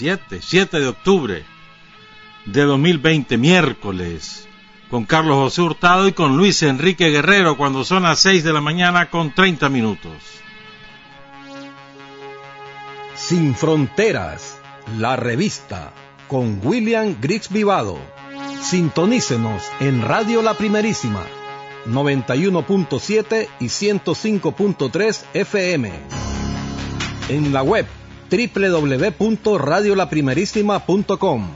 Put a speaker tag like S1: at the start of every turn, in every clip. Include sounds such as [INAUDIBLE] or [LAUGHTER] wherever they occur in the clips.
S1: 7, 7 de octubre de 2020, miércoles, con Carlos José Hurtado y con Luis Enrique Guerrero cuando son las 6 de la mañana con 30 minutos.
S2: Sin Fronteras, la revista, con William Griggs Vivado. Sintonícenos en Radio La Primerísima 91.7 y 105.3 FM. En la web www.radiolaprimerísima.com.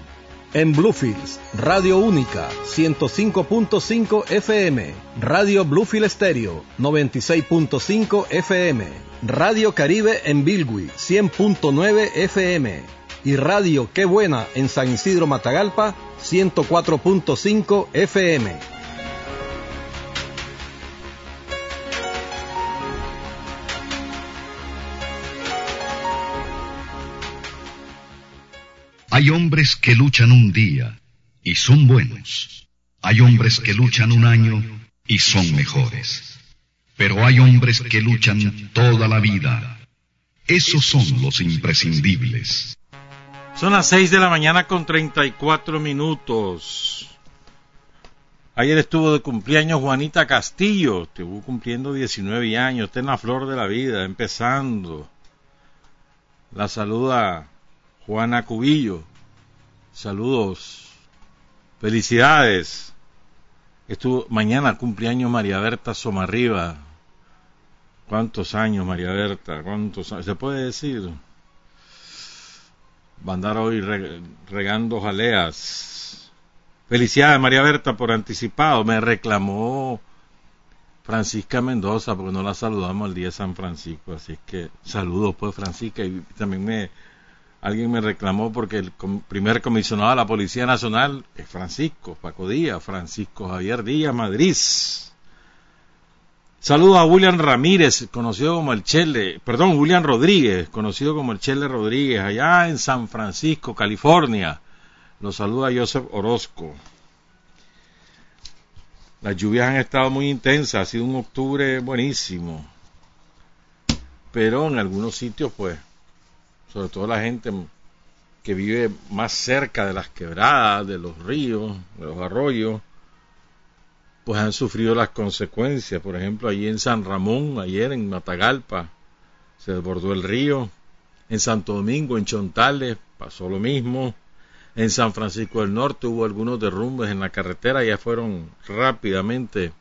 S2: En Bluefields, Radio Única 105.5 FM, Radio Bluefield Stereo 96.5 FM, Radio Caribe en Bilwi 100.9 FM y Radio Qué Buena en San Isidro Matagalpa 104.5 FM.
S3: Hay hombres que luchan un día y son buenos. Hay hombres que luchan un año y son mejores. Pero hay hombres que luchan toda la vida. Esos son los imprescindibles.
S1: Son las 6 de la mañana con 34 minutos. Ayer estuvo de cumpleaños Juanita Castillo, estuvo cumpliendo 19 años, está en la flor de la vida, empezando. La saluda Juana Cubillo. Saludos. Felicidades. Estuvo mañana cumpleaños María Berta Somarriba. ¿Cuántos años, María Berta? ¿Cuántos años? ¿Se puede decir? Va a andar hoy regando jaleas. Felicidades, María Berta, por anticipado. Me reclamó Francisca Mendoza, porque no la saludamos el día de San Francisco. Así que saludos, pues, Francisca. Y también me Alguien me reclamó porque el primer comisionado de la Policía Nacional es Francisco Paco Díaz, Francisco Javier Díaz Madrid. Saludos a William Ramírez, conocido como el Chele, perdón, William Rodríguez, conocido como el Chele Rodríguez, allá en San Francisco, California. Los saluda Joseph Orozco. Las lluvias han estado muy intensas, ha sido un octubre buenísimo. Pero en algunos sitios, pues, sobre todo la gente que vive más cerca de las quebradas, de los ríos, de los arroyos, pues han sufrido las consecuencias. Por ejemplo, allí en San Ramón, ayer en Matagalpa, se desbordó el río. En Santo Domingo, en Chontales, pasó lo mismo. En San Francisco del Norte hubo algunos derrumbes en la carretera, ya fueron rápidamente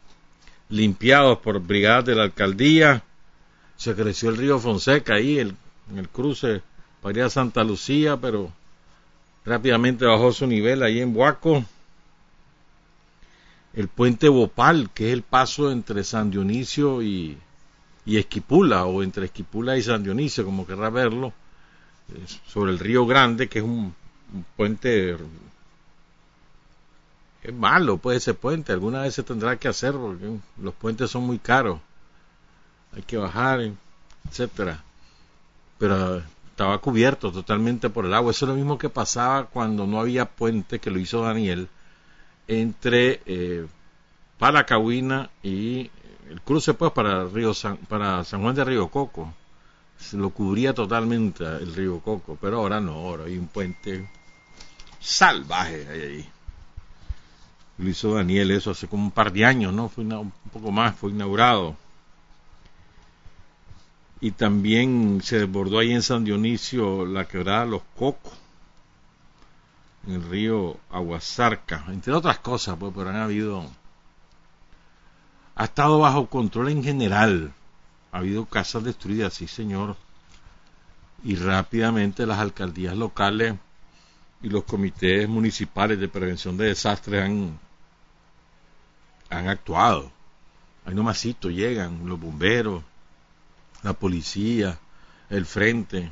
S1: limpiados por brigadas de la alcaldía. Se creció el río Fonseca ahí, en el cruce para ir a Santa Lucía, pero rápidamente bajó su nivel ahí en Huaco. El puente Bopal, que es el paso entre San Dionisio y, Esquipula, o entre Esquipula y San Dionisio, como querrá verlo, sobre el río Grande, que es un, puente es malo pues ese puente, alguna vez se tendrá que hacer porque los puentes son muy caros, hay que bajar, etcétera. Pero estaba cubierto totalmente por el agua. Eso es lo mismo que pasaba cuando no había puente, que lo hizo Daniel, entre eh, Palacahuina y el cruce pues para, Río San, para San Juan de Río Coco. Se lo cubría totalmente el río Coco, pero ahora no, ahora hay un puente salvaje ahí. Lo hizo Daniel eso hace como un par de años, ¿no? Fue un poco más, fue inaugurado y también se desbordó ahí en San Dionisio la quebrada Los Cocos. en el río Aguasarca, entre otras cosas, pues, pero han habido, ha estado bajo control en general, ha habido casas destruidas, sí señor, y rápidamente las alcaldías locales y los comités municipales de prevención de desastres han, han actuado. Ahí nomasito llegan los bomberos, la policía, el frente,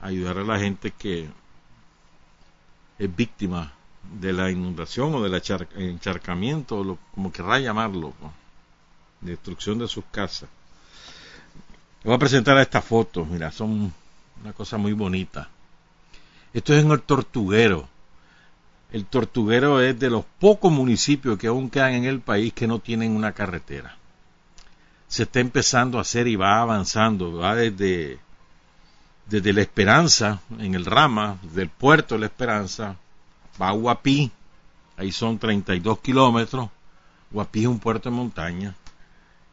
S1: ayudar a la gente que es víctima de la inundación o del encharcamiento, como querrá llamarlo, destrucción de sus casas. voy a presentar estas fotos, mira, son una cosa muy bonita. Esto es en el Tortuguero. El Tortuguero es de los pocos municipios que aún quedan en el país que no tienen una carretera. Se está empezando a hacer y va avanzando, va desde desde La Esperanza, en el Rama, del puerto de La Esperanza, va a Guapí, ahí son 32 kilómetros, Guapí es un puerto de montaña,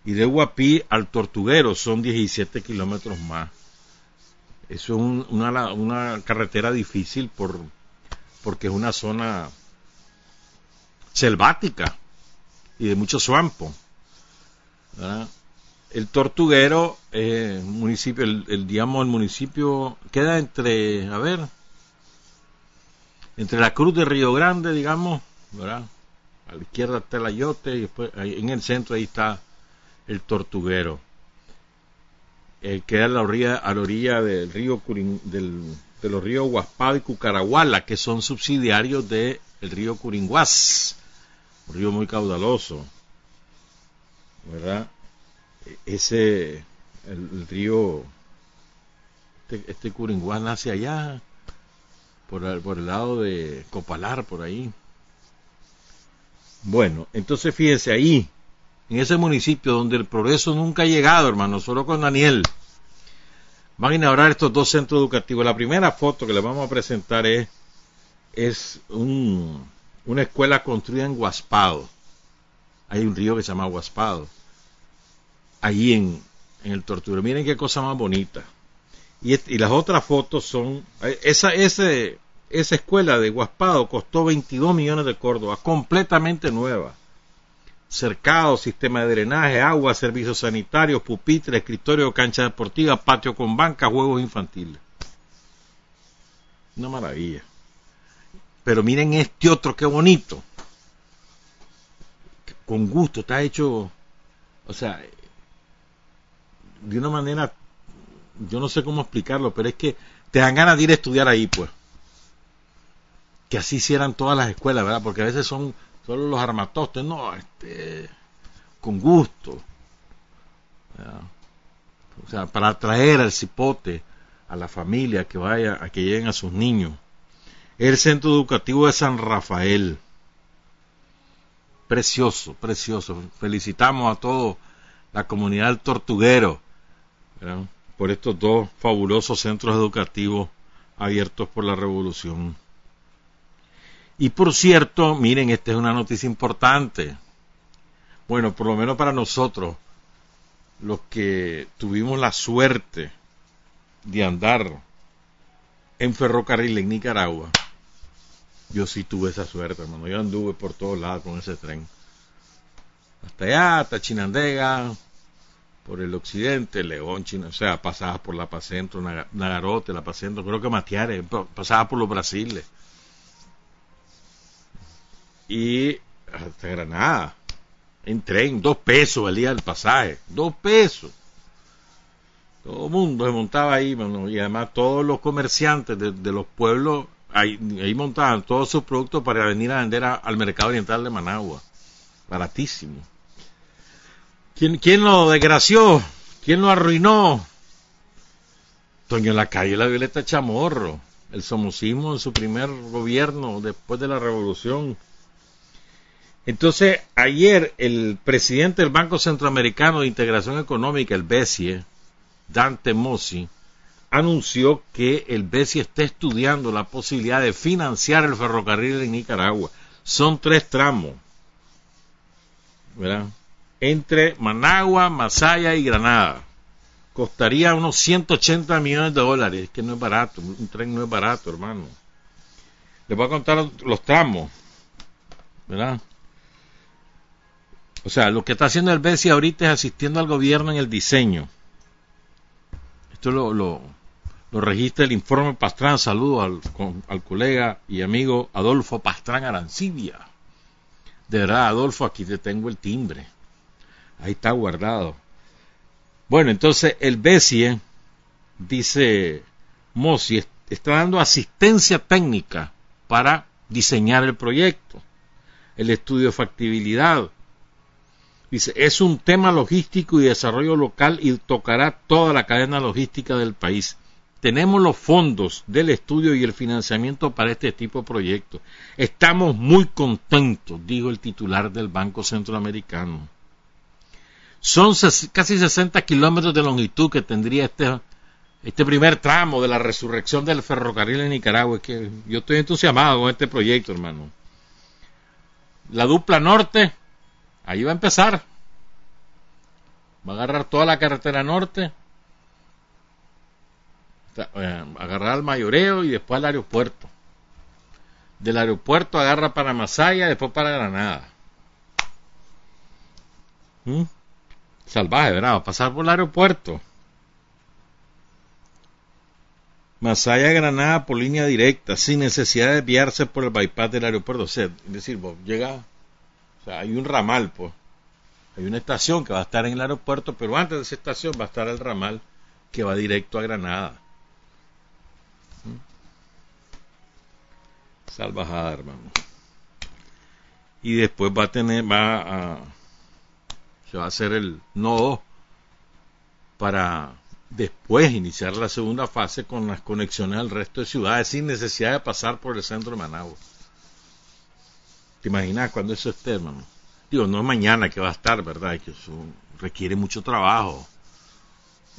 S1: y de Guapí al Tortuguero son 17 kilómetros más. Eso es una, una, carretera difícil por, porque es una zona selvática y de mucho suampo. ¿verdad? El Tortuguero, eh, municipio, el, digamos, el municipio queda entre, a ver, entre la Cruz de Río Grande, digamos, ¿verdad? A la izquierda está el Ayote y después en el centro ahí está el Tortuguero. Eh, queda a la orilla, del río del, de los ríos Guaspado y Cucaraguala, que son subsidiarios del río Curinguás, un río muy caudaloso, ¿verdad? Ese, el, río, este, este Curinguá nace allá, por el, por el lado de Copalar, por ahí. Bueno, entonces fíjense ahí, en ese municipio donde el progreso nunca ha llegado, hermano, solo con Daniel, van a inaugurar estos dos centros educativos. La primera foto que les vamos a presentar es, es un, una escuela construida en Guaspado. Hay un río que se llama Guaspado allí en, el Tortuguero. Miren qué cosa más bonita. Y, las otras fotos son, esa, ese, esa escuela de Guaspado costó 22 millones de Córdoba, completamente nueva. Cercado, sistema de drenaje, agua, servicios sanitarios, pupitre, escritorio, cancha deportiva, patio con banca, juegos infantiles. Una maravilla. Pero miren este otro, qué bonito. Con gusto, está hecho, o sea, de una manera, yo no sé cómo explicarlo, pero es que te dan ganas de ir a estudiar ahí, pues. Que así hicieran todas las escuelas, ¿verdad? Porque a veces son solo los armatostes, no, este, con gusto. O sea, para atraer al cipote, a la familia que vaya, a que lleguen a sus niños. El Centro Educativo de San Rafael. Precioso, precioso. Felicitamos a toda la comunidad del Tortuguero por estos dos fabulosos centros educativos abiertos por la revolución. Y por cierto, miren, esta es una noticia importante. Bueno, por lo menos para nosotros, los que tuvimos la suerte de andar en ferrocarril en Nicaragua. Yo sí tuve esa suerte, hermano. Yo anduve por todos lados con ese tren. Hasta allá, hasta Chinandega, por el occidente, León, China, o sea, pasaba por la Pacentro, Nagarote, la Pacentro, creo que Matiare, pasaba por los Brasiles. Y hasta Granada, en tren, dos pesos valía el pasaje, dos pesos. Todo el mundo se montaba ahí, y además todos los comerciantes de, los pueblos ahí, montaban todos sus productos para venir a vender al mercado oriental de Managua. Baratísimo. ¿Quién, quién lo desgració? ¿Quién lo arruinó? Toño la calle la Violeta Chamorro, el somocismo en su primer gobierno después de la revolución. Entonces, ayer el presidente del Banco Centroamericano de Integración Económica, el BESIE, Dante Mossi, anunció que el BESIE está estudiando la posibilidad de financiar el ferrocarril en Nicaragua. Son tres tramos. ¿Verdad? Entre Managua, Masaya y Granada. Costaría unos 180 millones de dólares, que no es barato, un tren no es barato, hermano. Les voy a contar los tramos, ¿verdad? O sea, lo que está haciendo el BESI ahorita es asistiendo al gobierno en el diseño. Esto lo, lo, registra el informe Pastrán. Saludos al, al, colega y amigo Adolfo Pastrán Arancibia. De verdad, Adolfo, aquí te tengo el timbre. Ahí está guardado. Bueno, entonces el BESI, dice Mossi, está dando asistencia técnica para diseñar el proyecto, el estudio de factibilidad, Dice, es un tema logístico y desarrollo local y tocará toda la cadena logística del país. Tenemos los fondos del estudio y el financiamiento para este tipo de proyectos. Estamos muy contentos, dijo el titular del Banco Centroamericano. Son casi 60 kilómetros de longitud que tendría este, este primer tramo de la resurrección del ferrocarril en Nicaragua. que yo estoy entusiasmado con este proyecto, hermano. La dupla norte Ahí va a empezar. Va a agarrar toda la carretera norte, eh, agarrar al mayoreo y después al aeropuerto. Del aeropuerto agarra para Masaya, después para Granada. ¿Mm? Salvaje, ¿verdad? Pasar por el aeropuerto. Masaya, Granada por línea directa, sin necesidad de desviarse por el bypass del aeropuerto. O sea, es decir, vos llega o sea, hay un ramal, pues. Hay una estación que va a estar en el aeropuerto, pero antes de esa estación va a estar el ramal que va directo a Granada. ¿Mm? Salvajada, hermano. Y después va a tener, va a, se va a hacer el nodo para después iniciar la segunda fase con las conexiones al resto de ciudades sin necesidad de pasar por el centro de Managua. ¿Te imaginas cuando eso esté, hermano? Digo, no es mañana que va a estar, ¿verdad? Que eso requiere mucho trabajo.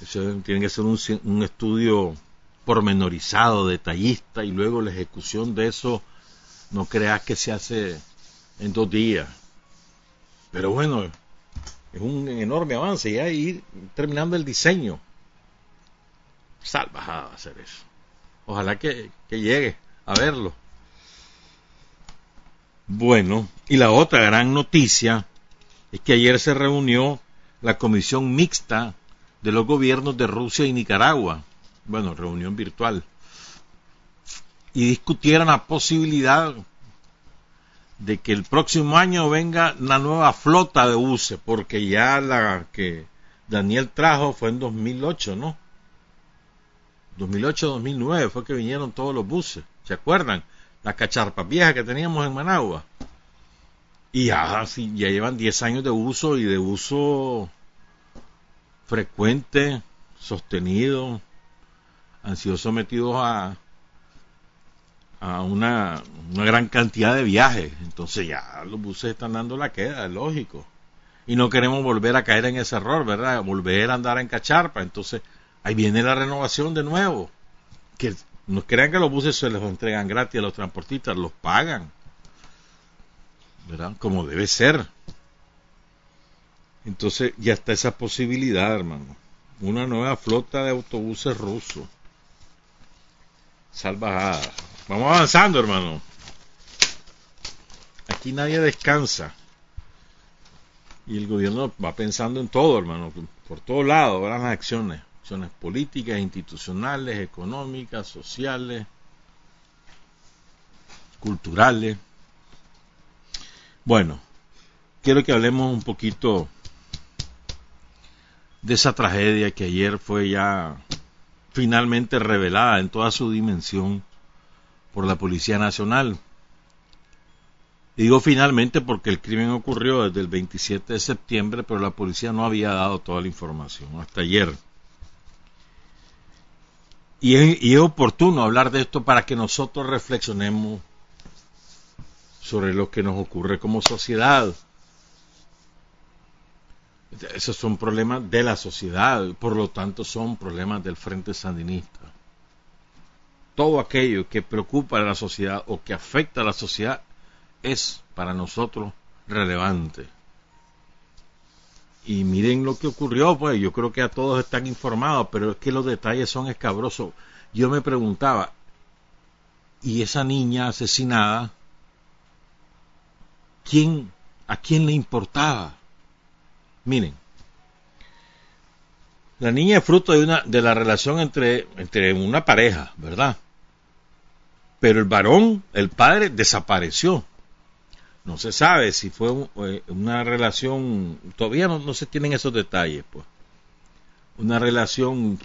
S1: Eso tiene que ser un, un estudio pormenorizado, detallista, y luego la ejecución de eso, no creas que se hace en dos días. Pero bueno, es un enorme avance y ir terminando el diseño. Salvajada hacer eso. Ojalá que llegue a verlo. Bueno, y la otra gran noticia es que ayer se reunió la comisión mixta de los gobiernos de Rusia y Nicaragua, bueno, reunión virtual, y discutieron la posibilidad de que el próximo año venga una nueva flota de buses, porque ya la que Daniel trajo fue en 2008, ¿no? 2008-2009 fue que vinieron todos los buses, ¿se acuerdan? las cacharpas viejas que teníamos en Managua. Y ya, ya llevan 10 años de uso y de uso frecuente, sostenido. Han sido sometidos a, a una, una gran cantidad de viajes. Entonces ya los buses están dando la queda, es lógico. Y no queremos volver a caer en ese error, ¿verdad? Volver a andar en cacharpa. Entonces ahí viene la renovación de nuevo. Que no crean que los buses se les entregan gratis a los transportistas, los pagan. ¿Verdad? Como debe ser. Entonces ya está esa posibilidad, hermano. Una nueva flota de autobuses rusos. Salvajada. Vamos avanzando, hermano. Aquí nadie descansa. Y el gobierno va pensando en todo, hermano. Por todos lados, van las acciones acciones políticas, institucionales, económicas, sociales, culturales. Bueno, quiero que hablemos un poquito de esa tragedia que ayer fue ya finalmente revelada en toda su dimensión por la Policía Nacional. Y digo finalmente porque el crimen ocurrió desde el 27 de septiembre, pero la policía no había dado toda la información hasta ayer. Y es, oportuno hablar de esto para que nosotros reflexionemos sobre lo que nos ocurre como sociedad. Esos son problemas de la sociedad, por lo tanto son problemas del Frente Sandinista. Todo aquello que preocupa a la sociedad o que afecta a la sociedad es para nosotros relevante. Y miren lo que ocurrió, pues yo creo que a todos están informados, pero es que los detalles son escabrosos. Yo me preguntaba, y esa niña asesinada, ¿quién, ¿a quién le importaba? Miren, la niña es fruto de, una, de la relación entre, entre una pareja, ¿verdad? Pero el varón, el padre, desapareció. No se sabe si fue eh, una relación, todavía no, se tienen esos detalles, pues. Una relación,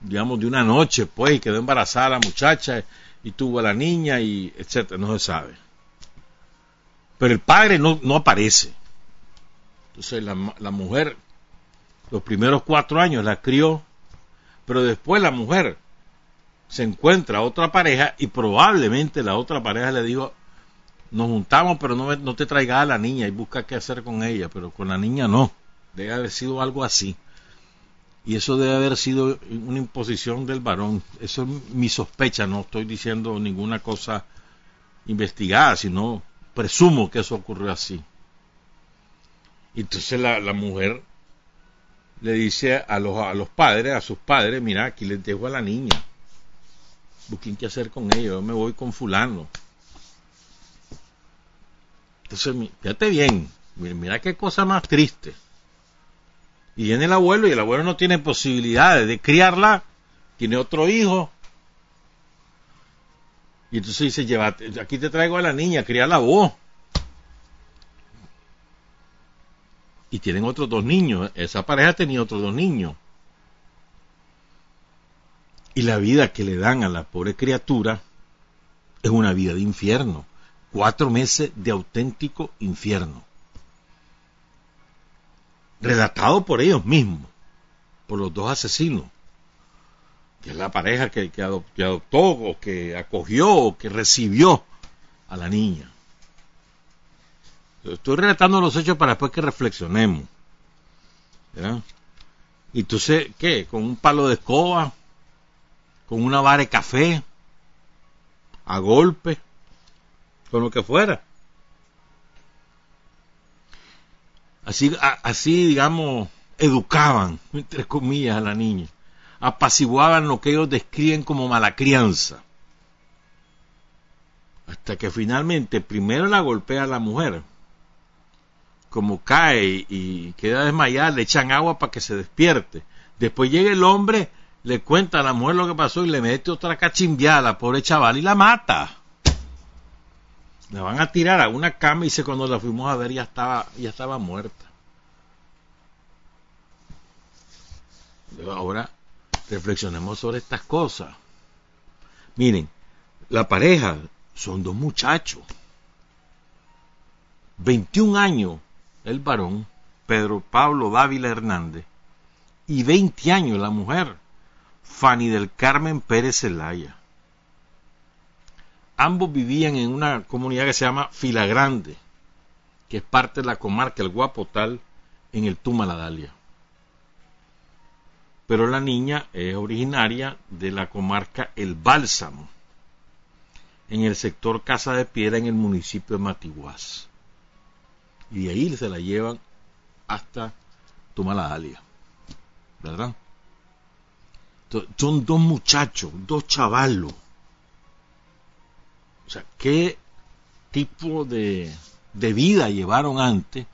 S1: digamos, de una noche, pues, y quedó embarazada la muchacha y tuvo a la niña y etcétera, no se sabe. Pero el padre no, no aparece. Entonces la, la mujer, los primeros cuatro años la crió, pero después la mujer se encuentra otra pareja y probablemente la otra pareja le dijo, nos juntamos, pero no, no te traigas a la niña y busca qué hacer con ella, pero con la niña no. Debe haber sido algo así. Y eso debe haber sido una imposición del varón. Eso es mi sospecha, no estoy diciendo ninguna cosa investigada, sino presumo que eso ocurrió así. Entonces la, la mujer le dice a los, a los padres, a sus padres, mira, aquí les dejo a la niña. Busquen qué hacer con ella, yo me voy con fulano. Entonces, fíjate bien, mira qué cosa más triste y viene el abuelo y el abuelo no tiene posibilidades de criarla, tiene otro hijo. Y entonces dice, llévate, aquí te traigo a la niña, críala vos. Y tienen otros dos niños. Esa pareja tenía otros dos niños. Y la vida que le dan a la pobre criatura es una vida de infierno. Cuatro meses de auténtico infierno relatado por ellos mismos, por los dos asesinos, que es la pareja que, adoptó o que acogió o que recibió a la niña. Estoy relatando los hechos para después que reflexionemos. Y entonces, ¿qué? Con un palo de escoba, con una vara de café, a golpe, con lo que fuera. Así, así digamos, educaban, entre comillas, a la niña. Apaciguaban lo que ellos describen como mala crianza. Hasta que finalmente primero la golpea a la mujer. Como cae y queda desmayada, le echan agua para que se despierte. Después llega el hombre, le cuenta a la mujer lo que pasó y le mete otra cachimbiada pobre chaval y la mata la van a tirar a una cama y dice cuando la fuimos a ver ya estaba, ya estaba muerta. Ahora reflexionemos sobre estas cosas. Miren, la pareja son dos muchachos. 21 años el varón, Pedro Pablo Dávila Hernández, y 20 años la mujer, Fanny del Carmen Pérez Zelaya ambos vivían en una comunidad que se llama Filagrande, que es parte de la comarca El Guapotal, en el Tumaladalia. Pero la niña es originaria de la comarca El Bálsamo, en el sector Casa de Piedra, en el municipio de Matiguás. Y de ahí se la llevan hasta Tumaladalia. ¿Verdad? Son dos muchachos, dos chavalos o sea, ¿qué tipo de, vida llevaron antes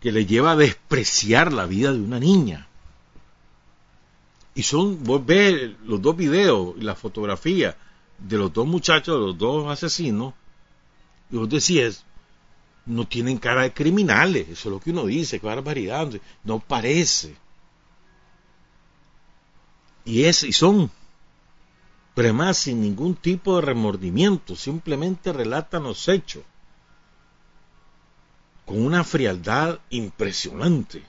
S1: que le lleva a despreciar la vida de una niña? Y son, vos ves los dos videos y la fotografía de los dos muchachos, de los dos asesinos, y vos decís, no tienen cara de criminales, eso es lo que uno dice, qué barbaridad, no parece. Y, es, y son pero sin ningún tipo de remordimiento, simplemente relatan los hechos con una frialdad impresionante.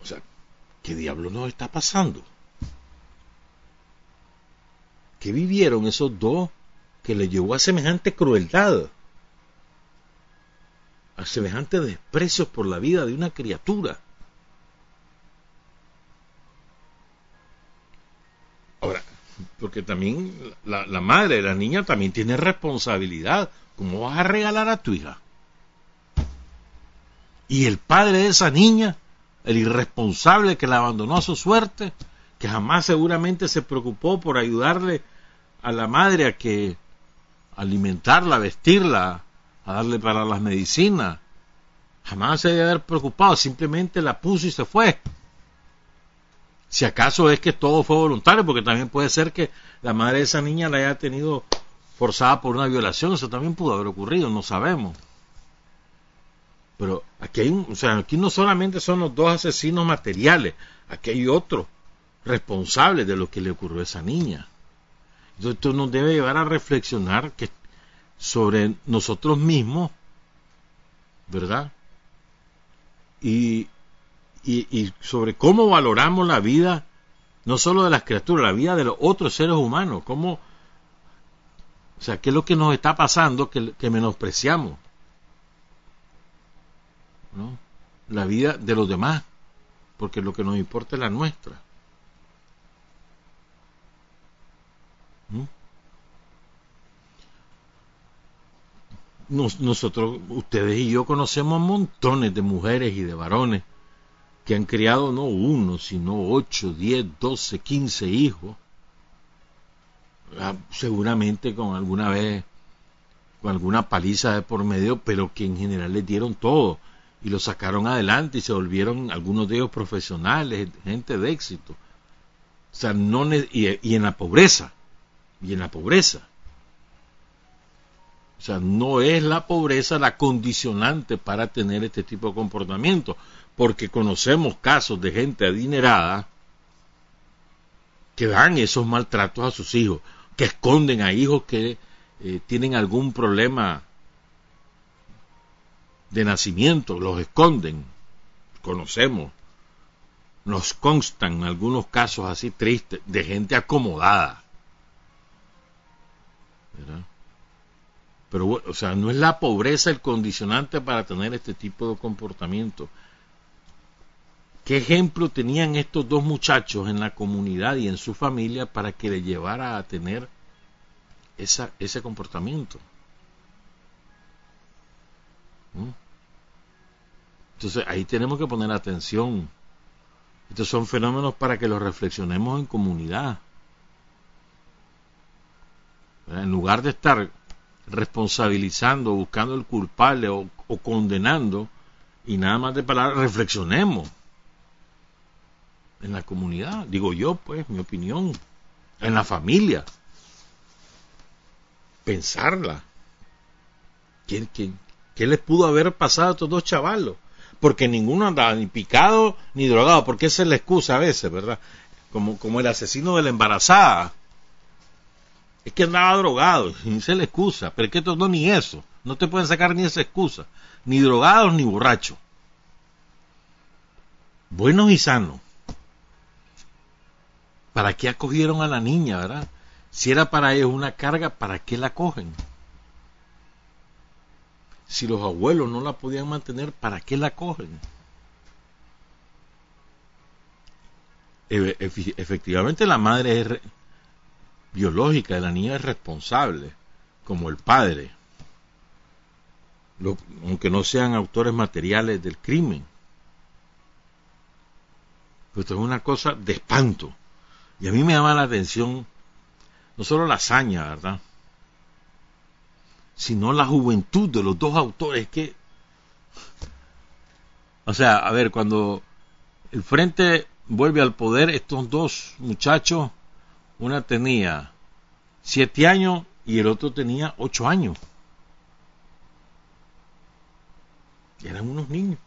S1: O sea, ¿qué diablo nos está pasando? ¿Qué vivieron esos dos que le llevó a semejante crueldad? A semejante desprecio por la vida de una criatura. Porque también la, madre de la niña también tiene responsabilidad. ¿Cómo vas a regalar a tu hija? Y el padre de esa niña, el irresponsable que la abandonó a su suerte, que jamás seguramente se preocupó por ayudarle a la madre a que alimentarla, vestirla, a darle para las medicinas. Jamás se debe haber preocupado, simplemente la puso y se fue. Si acaso es que todo fue voluntario, porque también puede ser que la madre de esa niña la haya tenido forzada por una violación, eso también pudo haber ocurrido, no sabemos. Pero aquí hay o sea, aquí no solamente son los dos asesinos materiales, aquí hay otro responsable de lo que le ocurrió a esa niña. Entonces esto nos debe llevar a reflexionar sobre nosotros mismos, ¿verdad? Y, y, sobre cómo valoramos la vida, no solo de las criaturas, la vida de los otros seres humanos, cómo, o sea, qué es lo que nos está pasando que, que menospreciamos, ¿no? La vida de los demás, porque lo que nos importa es la nuestra. nosotros, ustedes y yo conocemos montones de mujeres y de varones que han criado no uno, sino ocho, diez, doce, quince hijos, ah, seguramente con alguna vez, con alguna paliza de por medio, pero que en general les dieron todo y lo sacaron adelante y se volvieron algunos de ellos profesionales, gente de éxito. O sea, no y en la pobreza, y en la pobreza. O sea, no es la pobreza la condicionante para tener este tipo de comportamiento, porque conocemos casos de gente adinerada que dan esos maltratos a sus hijos, que esconden a hijos que eh, tienen algún problema de nacimiento, los esconden, conocemos, nos constan algunos casos así tristes de gente acomodada. Pero, o sea, no es la pobreza el condicionante para tener este tipo de comportamiento. ¿Qué ejemplo tenían estos dos muchachos en la comunidad y en su familia para que le llevara a tener esa, ese comportamiento? ¿Mm? Entonces ahí tenemos que poner atención. Estos son fenómenos para que los reflexionemos en comunidad. En lugar de estar responsabilizando, buscando el culpable o, condenando, y nada más de palabras, reflexionemos en la comunidad, digo yo, pues, mi opinión, en la familia, pensarla. ¿Qué, qué, les pudo haber pasado a estos dos chavalos? Porque ninguno andaba ni picado ni drogado, porque esa es la excusa a veces, ¿verdad? Como, como el asesino de la embarazada, es que andaba drogado, y se le excusa, pero es que esto no ni eso, no te pueden sacar ni esa excusa, ni drogados ni borrachos. Buenos y sanos. ¿Para qué acogieron a la niña, verdad? Si era para ellos una carga, ¿para qué la cogen? Si los abuelos no la podían mantener, ¿para qué la cogen? Efectivamente la madre es biológica de la niña es responsable, como el padre, aunque no sean autores materiales del crimen. Pero esto es una cosa de espanto. Y a mí me llama la atención no solo la hazaña, ¿verdad? Sino la juventud de los dos autores que... O sea, a ver, cuando el frente vuelve al poder, estos dos muchachos una tenía siete años y el otro tenía ocho años. Eran unos niños.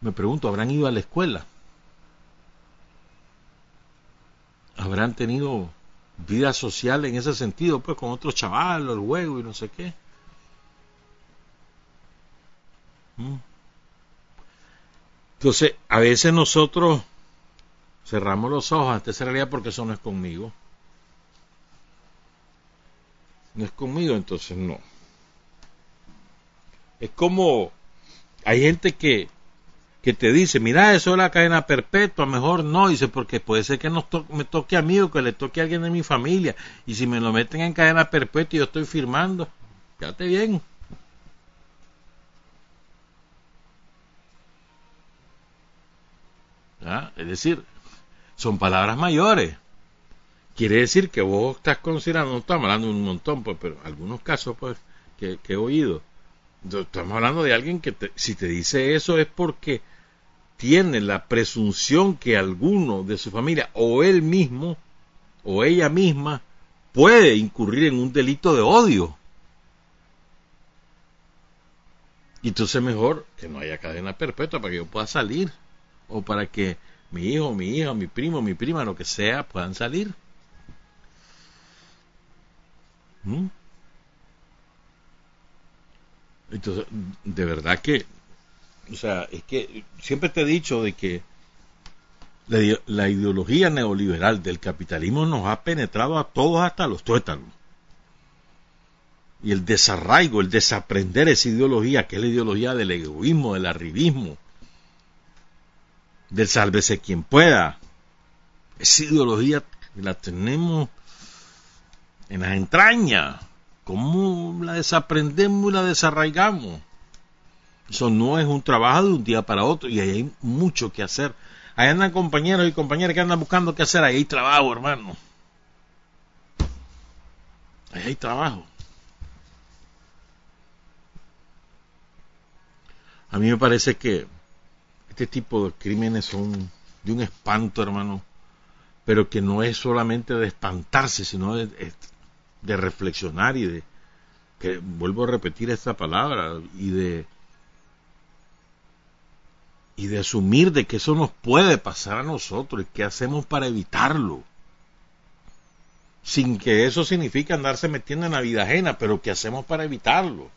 S1: Me pregunto, ¿habrán ido a la escuela? ¿Habrán tenido vida social en ese sentido, pues con otros chavalos, el juego y no sé qué? ¿Mm? Entonces, a veces nosotros cerramos los ojos ante esa realidad porque eso no es conmigo. No es conmigo, entonces no. Es como hay gente que, que te dice, mira, eso es la cadena perpetua, mejor no, dice, porque puede ser que no me toque a mí o que le toque a alguien de mi familia, y si me lo meten en cadena perpetua y yo estoy firmando, fíjate bien. ¿Ah? Es decir, son palabras mayores. quiere decir que vos estás considerando, no estamos hablando un montón, pues, pero algunos casos pues que, he oído, estamos hablando de alguien que si te dice eso es porque tiene la presunción que alguno de su familia o él mismo o ella misma puede incurrir en un delito de odio. Y entonces mejor que no haya cadena perpetua para que yo pueda salir o para que mi hijo, mi hija, mi primo, mi prima, lo que sea, puedan salir. ¿Mm? Entonces, de verdad que, o sea, es que siempre te he dicho de que la, ideología neoliberal del capitalismo nos ha penetrado a todos hasta los tuétanos. Y el desarraigo, el desaprender esa ideología, que es la ideología del egoísmo, del arribismo, del sálvese quien pueda, esa ideología la tenemos en las entrañas. ¿Cómo la desaprendemos y la desarraigamos? Eso no es un trabajo de un día para otro y hay mucho que hacer. Ahí andan compañeros y compañeras que andan buscando qué hacer. Ahí hay trabajo, hermano. Ahí hay trabajo. A mí me parece que este tipo de crímenes son de un espanto, hermano, pero que no es solamente de espantarse, sino de, de reflexionar y de, que vuelvo a repetir esta palabra, y de, y de asumir de que eso nos puede pasar a nosotros y qué hacemos para evitarlo. Sin que eso signifique andarse metiendo en la vida ajena, pero qué hacemos para evitarlo.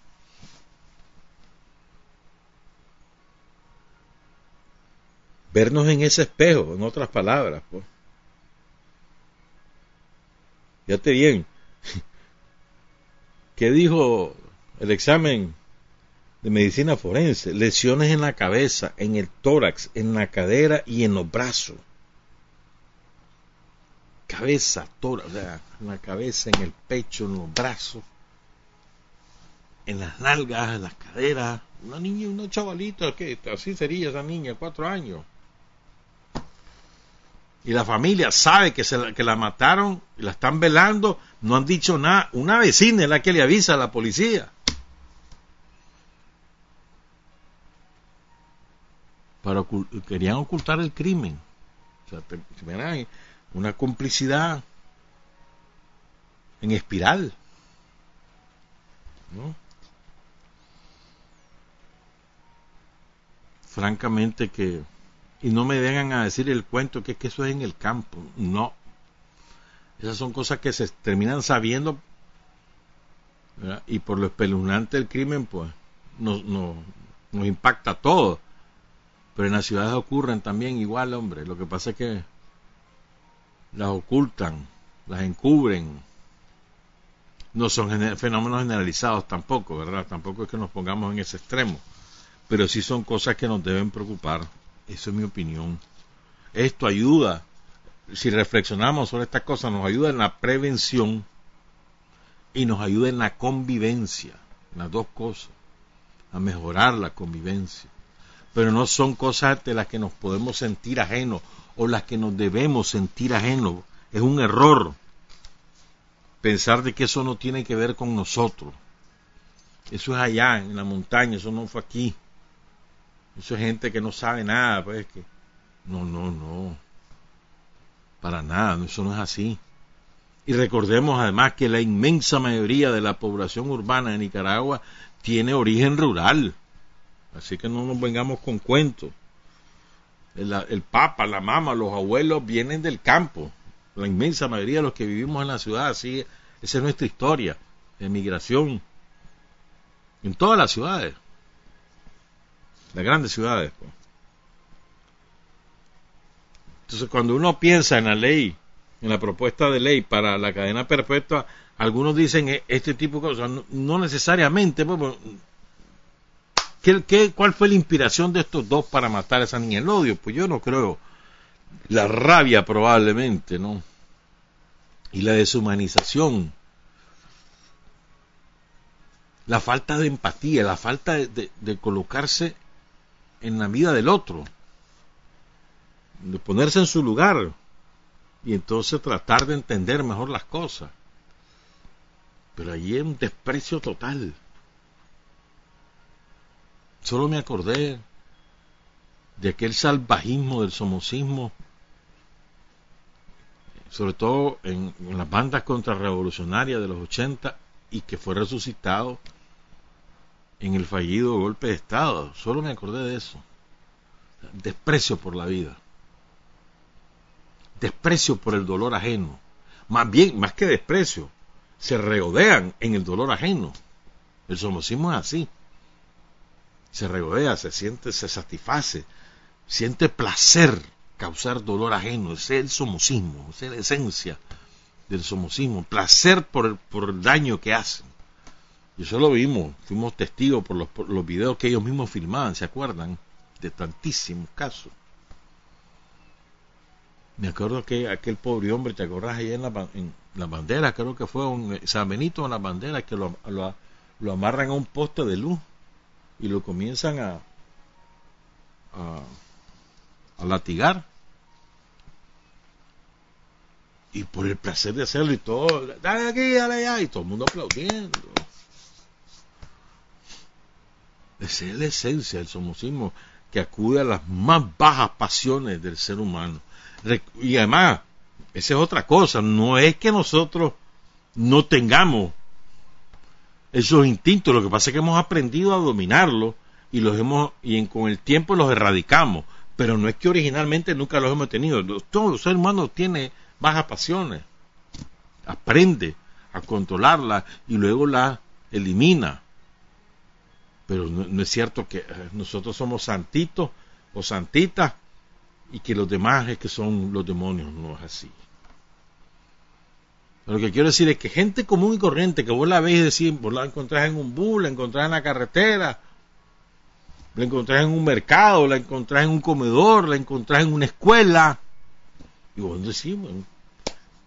S1: Vernos en ese espejo, en otras palabras, pues. Fíjate bien, [LAUGHS] ¿Qué dijo el examen de medicina forense? Lesiones en la cabeza, en el tórax, en la cadera y en los brazos. Cabeza, tórax, o sea, en la cabeza, en el pecho, en los brazos, en las nalgas, en las caderas. Una niña, una chavalita, que así sería esa niña, cuatro años y la familia sabe que, se la, que la mataron y la están velando, no han dicho nada. Una vecina es la que le avisa a la policía. Para querían ocultar el crimen. O sea, una complicidad en espiral. ¿no? Francamente que y no me vengan a decir el cuento que es que eso es en el campo. No. Esas son cosas que se terminan sabiendo y por lo espeluznante del crimen, pues nos, nos, nos impacta todo. Pero en las ciudades ocurren también igual, hombre. Lo que pasa es que las ocultan, las encubren. No son fenómenos generalizados tampoco, ¿verdad? Tampoco es que nos pongamos en ese extremo. Pero sí son cosas que nos deben preocupar. Eso es mi opinión. Esto ayuda, si reflexionamos sobre estas cosas, nos ayuda en la prevención y nos ayuda en la convivencia, las dos cosas, a mejorar la convivencia. Pero no son cosas de las que nos podemos sentir ajenos o las que nos debemos sentir ajenos. Es un error pensar de que eso no tiene que ver con nosotros. Eso es allá, en la montaña, eso no fue aquí. Eso es gente que no sabe nada, pues que no, no, no. Para nada, eso no es así. Y recordemos además que la inmensa mayoría de la población urbana de Nicaragua tiene origen rural. Así que no nos vengamos con cuentos. El, papa, la mamá, los abuelos vienen del campo. La inmensa mayoría de los que vivimos en la ciudad, así, esa es nuestra historia de migración. En todas las ciudades las grandes ciudades. Pues. Entonces, cuando uno piensa en la ley, en la propuesta de ley para la cadena perpetua, algunos dicen e, este tipo de cosas, no, necesariamente. Pues, ¿qué, qué, cuál fue la inspiración de estos dos para matar a esa niña? El odio, pues yo no creo. La rabia probablemente, ¿no? Y la deshumanización. La falta de empatía, la falta de colocarse en la vida del otro, de ponerse en su lugar. y entonces tratar de entender mejor las cosas. Pero allí es un desprecio total. Solo me acordé de aquel salvajismo del somocismo, sobre todo en, las bandas contrarrevolucionarias de los 80 y que fue resucitado en el fallido golpe de Estado. Solo me acordé de eso. Desprecio por la vida. Desprecio por el dolor ajeno. Más bien, más que desprecio, se regodean en el dolor ajeno. El somocismo es así. Se regodea, se siente, se satisface, siente placer causar dolor ajeno. Ese es el somocismo, es la esencia del somocismo. Placer por el, por el daño que hacen. Y eso lo vimos, fuimos testigos por los, por los videos que ellos mismos filmaban, ¿se acuerdan? De tantísimos casos. Me acuerdo que aquel pobre hombre, ¿te acordás allá en la, bandera? Creo que fue un San Benito en la bandera que lo, lo, amarran a un poste de luz y lo comienzan a, a, a latigar. Y por el placer de hacerlo y todo, dale aquí, dale allá, y todo el mundo aplaudiendo. Esa es la esencia del somocismo que acude a las más bajas pasiones del ser humano. Y además, esa es otra cosa, no es que nosotros no tengamos esos instintos, lo que pasa es que hemos aprendido a dominarlos y los hemos y con el tiempo los erradicamos, pero no es que originalmente nunca los hemos tenido. Todo ser humano tiene bajas pasiones, aprende a controlarlas y luego las elimina. Pero no, es cierto que eh, nosotros somos santitos o santitas y que los demás es que son los demonios, no es así. lo que quiero decir es que gente común y corriente que vos la veis decir, vos la encontrás en un bus, la encontrás en la carretera, la encontrás en un mercado, la encontrás en un comedor, la encontrás en una escuela, y vos decís, bueno,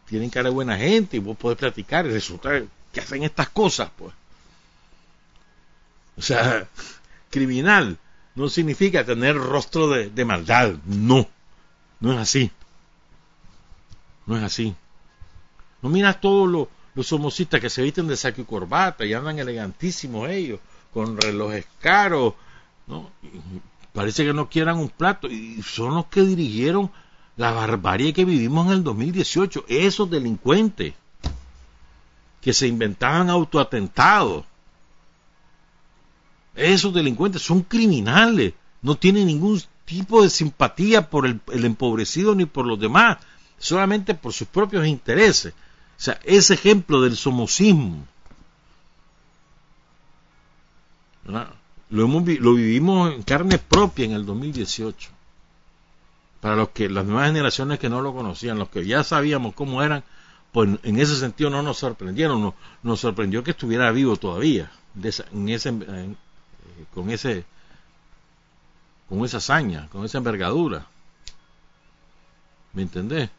S1: tienen cara de buena gente y vos podés platicar y resulta que hacen estas cosas, pues. O sea, criminal no significa tener rostro de, maldad, no. No es así. No es así. No miras todos los, los que se visten de saco y corbata y andan elegantísimos ellos, con relojes caros, ¿no? parece que no quieran un plato, y son los que dirigieron la barbarie que vivimos en el 2018, esos delincuentes que se inventaban autoatentados. Esos delincuentes son criminales, no tienen ningún tipo de simpatía por el, empobrecido ni por los demás, solamente por sus propios intereses. O sea, ese ejemplo del somocismo, lo, hemos, lo vivimos en carne propia en el 2018. Para los que las nuevas generaciones que no lo conocían, los que ya sabíamos cómo eran, pues en ese sentido no nos sorprendieron, nos, sorprendió que estuviera vivo todavía, en ese, con ese con esa hazaña, con esa envergadura. ¿Me entendés?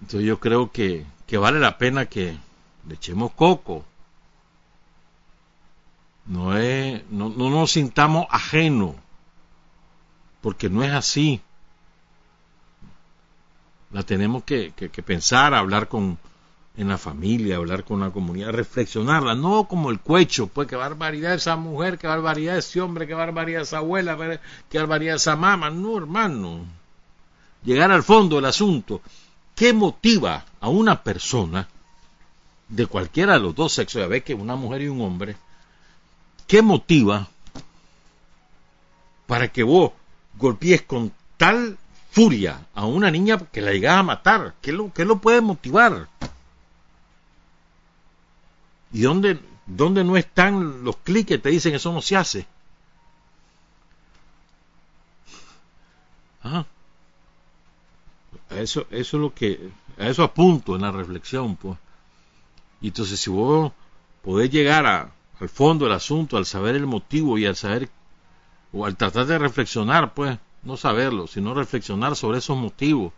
S1: Entonces yo creo que, que vale la pena que le echemos coco. No, es, no, no nos sintamos ajenos, porque no es así. La tenemos que, que, que pensar, hablar con, en la familia, hablar con la comunidad, reflexionarla, no como el cuecho, pues qué barbaridad esa mujer, qué barbaridad ese hombre, qué barbaridad esa abuela, qué barbaridad esa mamá, no hermano. Llegar al fondo del asunto, ¿qué motiva a una persona de cualquiera de los dos sexos, ya ves que una mujer y un hombre, qué motiva para que vos golpees con tal furia a una niña que la llegas a matar? ¿Qué lo, qué lo puede motivar? ¿Y dónde, dónde no están los clics que te dicen eso no se hace? A eso, eso es lo que, a eso apunto en la reflexión, pues. Y entonces si vos podés llegar a, al fondo del asunto, al saber el motivo y al saber, o al tratar de reflexionar, pues, no saberlo, sino reflexionar sobre esos motivos,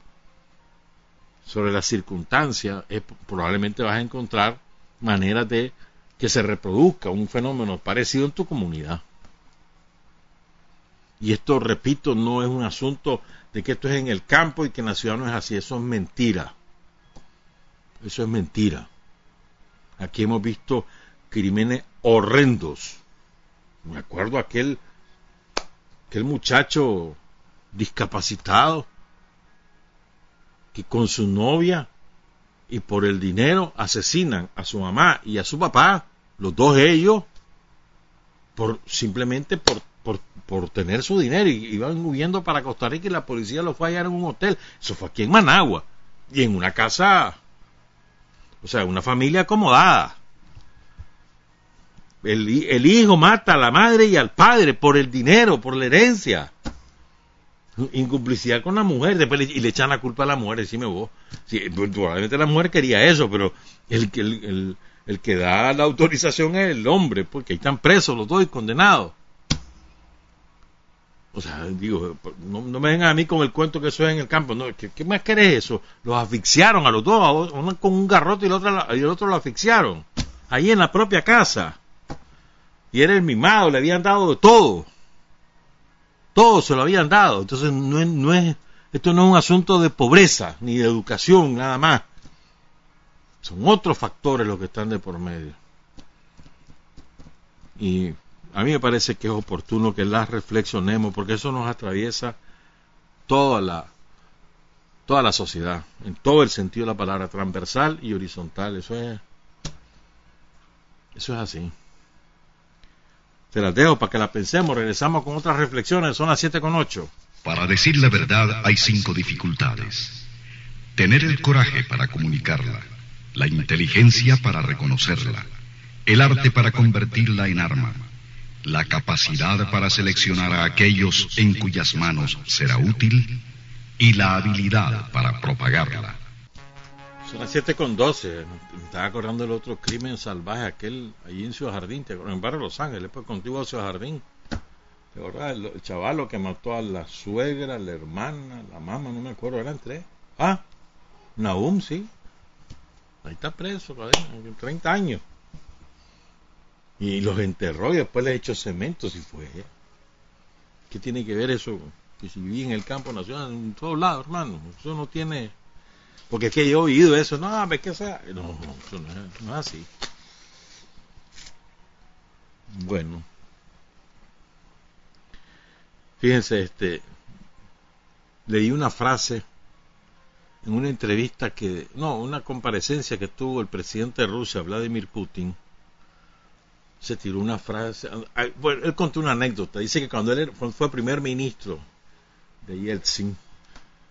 S1: sobre las circunstancias, probablemente vas a encontrar maneras de que se reproduzca un fenómeno parecido en tu comunidad. Y esto, repito, no es un asunto de que esto es en el campo y que en la ciudad no es así. Eso es mentira. Eso es mentira. Aquí hemos visto crímenes horrendos. Me acuerdo aquel, aquel muchacho discapacitado que con su novia y por el dinero asesinan a su mamá y a su papá, los dos ellos, por simplemente por, por, por tener su dinero y iban huyendo para Costa Rica y la policía los fue a hallar en un hotel. Eso fue aquí en Managua y en una casa, o sea, una familia acomodada. El, el hijo mata a la madre y al padre por el dinero, por la herencia incomplicidad con la mujer después y le echan la culpa a la mujer decime vos. Sí, pues, probablemente la mujer quería eso pero el, el, que da la autorización es el hombre porque ahí están presos los dos y condenados. O sea digo no, me vengan a mí con el cuento que eso es en el campo no ¿qué, más querés eso los asfixiaron a los dos uno con un garrote y el otro y el otro lo asfixiaron ahí en la propia casa. Y era el mimado le habían dado de todo todo se lo habían dado. Entonces no no es, esto no es un asunto de pobreza ni de educación nada más. Son otros factores los que están de por medio. Y a mí me parece que es oportuno que las reflexionemos porque eso nos atraviesa toda la toda la sociedad, en todo el sentido de la palabra, transversal y horizontal. Eso es eso es así. Se las dejo para que la pensemos. Regresamos con otras reflexiones. Son las siete con ocho.
S3: Para decir la verdad hay cinco dificultades. Tener el coraje para comunicarla, la inteligencia para reconocerla, el arte para convertirla en arma, la capacidad para seleccionar a aquellos en cuyas manos será útil y la habilidad para propagarla.
S1: Son las 7 con 12. Me estaba acordando del otro crimen salvaje, aquel allí en Ciudad Jardín, en el barrio Los Ángeles, pues contigo a Ciudad Jardín. ¿Te acordás? El, el chavalo que mató a la suegra, la hermana, la mamá, no me acuerdo, eran tres. Ah, Nahum, sí. Ahí está preso, 30 años. Y los enterró y después les echó cemento, si fue. ¿Qué tiene que ver eso? Que si viví en el campo nacional, en todos lados, hermano. Eso no tiene porque es que yo he oído eso, no, es que sea. No, no, eso no es, no es así. Bueno. Fíjense, este. Leí una frase en una entrevista que. No, una comparecencia que tuvo el presidente de Rusia, Vladimir Putin. Se tiró una frase. Bueno, él contó una anécdota. Dice que cuando él fue primer ministro de Yeltsin,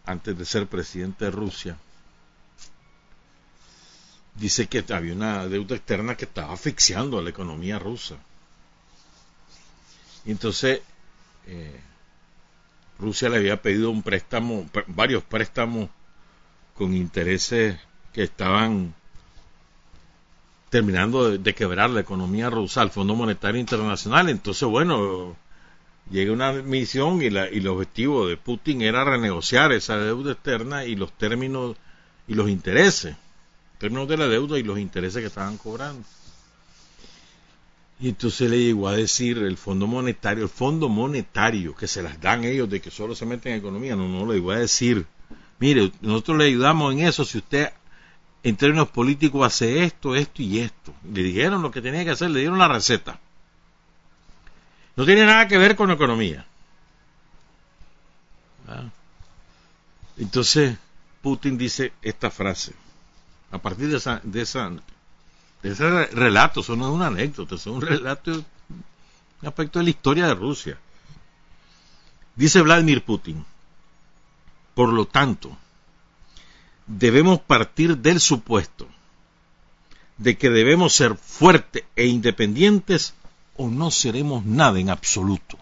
S1: antes de ser presidente de Rusia, dice que había una deuda externa que estaba asfixiando a la economía rusa. Entonces eh, Rusia le había pedido un préstamo, varios préstamos con intereses que estaban terminando de, de, quebrar la economía rusa al Fondo Monetario Internacional. Entonces, bueno, llega una misión y, la, y el objetivo de Putin era renegociar esa deuda externa y los términos y los intereses términos de la deuda y los intereses que estaban cobrando. Y entonces le llegó a decir el Fondo Monetario, el Fondo Monetario, que se las dan ellos de que solo se meten en economía, no, no le llegó a decir, mire, nosotros le ayudamos en eso si usted en términos políticos hace esto, esto y esto. Le dijeron lo que tenía que hacer, le dieron la receta. No tiene nada que ver con economía. ¿Ah? Entonces, Putin dice esta frase a partir de esa, de esa de ese relato, eso no es una anécdota, es un relato, un aspecto de la historia de Rusia. Dice Vladimir Putin, por lo tanto, debemos partir del supuesto de que debemos ser fuertes e independientes o no seremos nada en absoluto.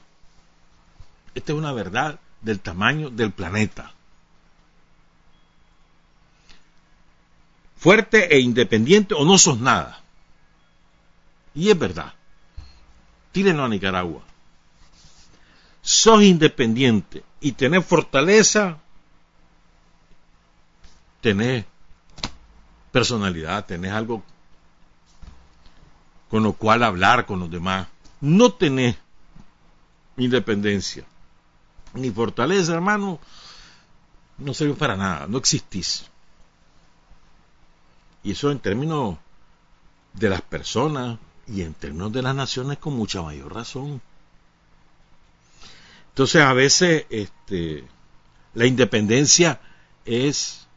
S1: Esta es una verdad del tamaño del planeta. Fuerte e independiente o no sos nada. Y es verdad. Tírenlo a Nicaragua. Sos independiente y tenés fortaleza, tenés personalidad, tenés algo con lo cual hablar con los demás. No tenés independencia ni fortaleza, hermano, no sirve para nada, no existís. Y eso en términos de las personas y en términos de las naciones con mucha mayor razón. Entonces a veces este, la independencia es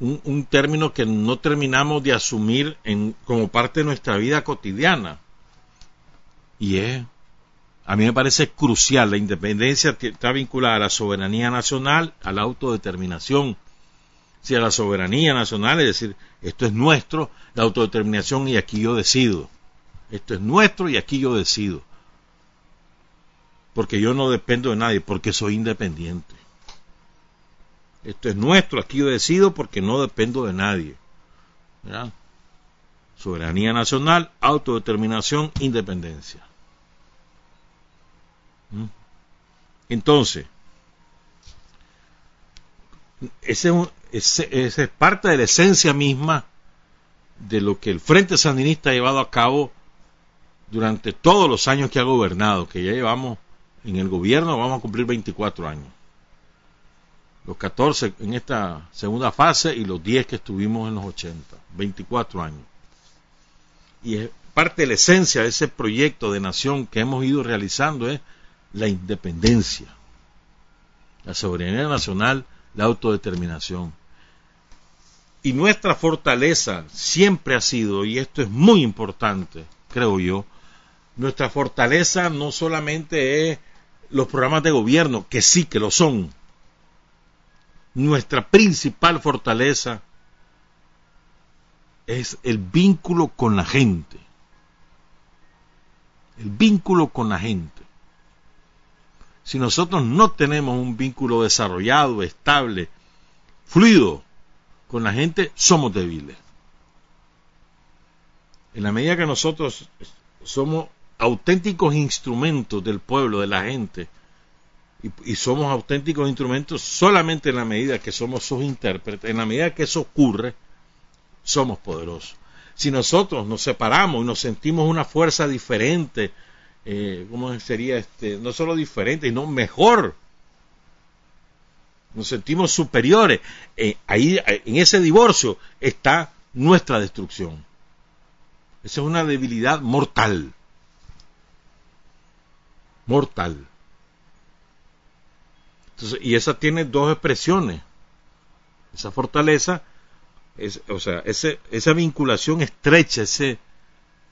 S1: un, término que no terminamos de asumir en, como parte de nuestra vida cotidiana. Y es, a mí me parece crucial, la independencia está vinculada a la soberanía nacional, a la autodeterminación. Si a la soberanía nacional, es decir, esto es nuestro, la autodeterminación y aquí yo decido. Esto es nuestro y aquí yo decido. Porque yo no dependo de nadie, porque soy independiente. Esto es nuestro, aquí yo decido porque no dependo de nadie. Soberanía nacional, autodeterminación, independencia. ¿Mm? Entonces, ese, es parte de la esencia misma de lo que el Frente Sandinista ha llevado a cabo durante todos los años que ha gobernado, que ya llevamos en el gobierno, vamos a cumplir 24 años los 14 en esta segunda fase y los 10 que estuvimos en los 80, 24 años. Y es parte de la esencia de ese proyecto de nación que hemos ido realizando es la independencia, la soberanía nacional, la autodeterminación. Y nuestra fortaleza siempre ha sido, y esto es muy importante, creo yo, nuestra fortaleza no solamente es los programas de gobierno, que sí que lo son, nuestra principal fortaleza es el vínculo con la gente. El vínculo con la gente. Si nosotros no tenemos un vínculo desarrollado, estable, fluido con la gente, somos débiles. En la medida que nosotros somos auténticos instrumentos del pueblo, de la gente, y, somos auténticos instrumentos solamente en la medida que somos sus intérpretes, en la medida que eso ocurre, somos poderosos. Si nosotros nos separamos y nos sentimos una fuerza diferente, eh, ¿cómo sería este? No solo diferente, sino mejor. Nos sentimos superiores. Eh, ahí, en ese divorcio está nuestra destrucción. Esa es una debilidad mortal. Mortal y esa tiene dos expresiones. Esa fortaleza, es, o sea, ese, esa vinculación estrecha, ese,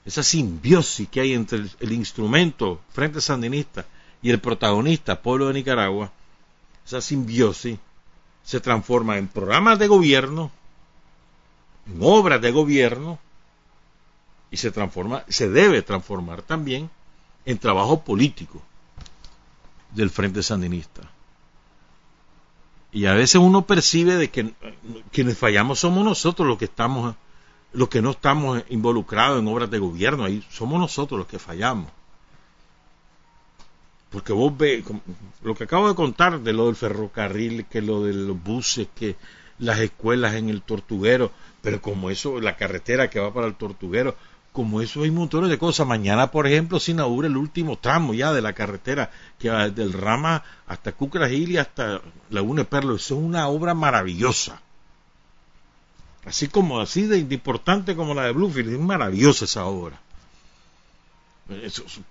S1: esa simbiosis que hay entre el, instrumento Frente Sandinista y el protagonista, pueblo de Nicaragua, esa simbiosis se transforma en programas de gobierno, en obras de gobierno, y se transforma, se debe transformar también en trabajo político del Frente Sandinista. Y a veces uno percibe de que quienes fallamos somos nosotros los que estamos, los que no estamos involucrados en obras de gobierno, ahí somos nosotros los que fallamos. Porque vos ves, lo que acabo de contar de lo del ferrocarril, que lo de los buses, que las escuelas en el tortuguero, pero como eso, la carretera que va para el tortuguero, como eso hay montones de cosas. Mañana, por ejemplo, se inaugura el último tramo ya de la carretera que va desde el Rama hasta Cucragil y hasta Laguna Perlo. Eso es una obra maravillosa. Así como así de importante como la de Bluefield, es maravillosa esa obra.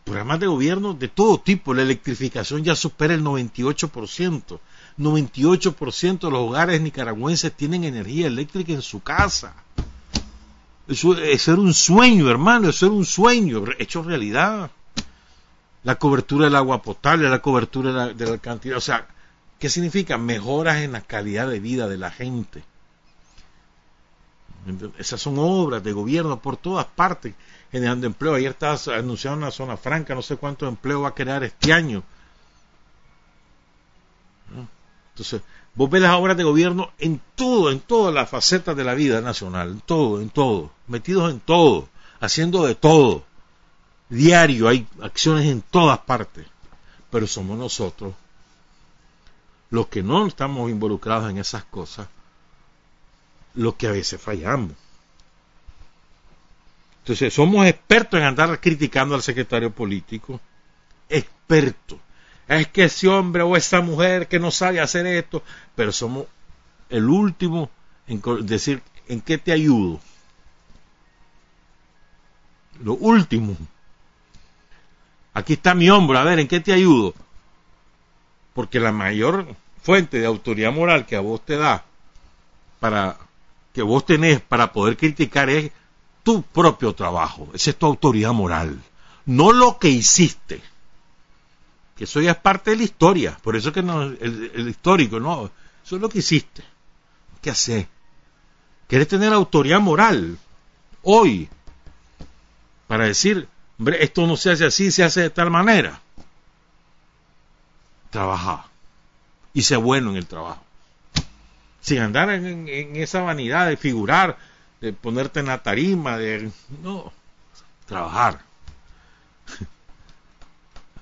S1: programas de gobierno de todo tipo, la electrificación ya supera el 98%. 98% de los hogares nicaragüenses tienen energía eléctrica en su casa. Eso, era un sueño, hermano, eso era un sueño hecho realidad. La cobertura del agua potable, la cobertura de la, cantidad, o sea, ¿qué significa? Mejoras en la calidad de vida de la gente. Esas son obras de gobierno por todas partes, generando empleo. Ayer estaba anunciando una zona franca, no sé cuánto empleo va a crear este año. Entonces, Vos ves las obras de gobierno en todo, en todas las facetas de la vida nacional, en todo, en todo, metidos en todo, haciendo de todo. Diario hay acciones en todas partes, pero somos nosotros los que no estamos involucrados en esas cosas, los que a veces fallamos. Entonces, somos expertos en andar criticando al secretario político, expertos es que ese hombre o esa mujer que no sabe hacer esto, pero somos el último en decir, ¿en qué te ayudo? Lo último. Aquí está mi hombro, a ver, ¿en qué te ayudo? Porque la mayor fuente de autoridad moral que a vos te da para que vos tenés para poder criticar es tu propio trabajo, esa es tu autoridad moral, no lo que hiciste. Que eso ya es parte de la historia, por eso que no, el, histórico, no, eso es lo que hiciste. ¿Qué haces? ¿Quieres tener autoridad moral hoy para decir, hombre, esto no se hace así, se hace de tal manera? Trabaja y sea bueno en el trabajo. Sin andar en, esa vanidad de figurar, de ponerte en la tarima, de... No, trabajar. [LAUGHS]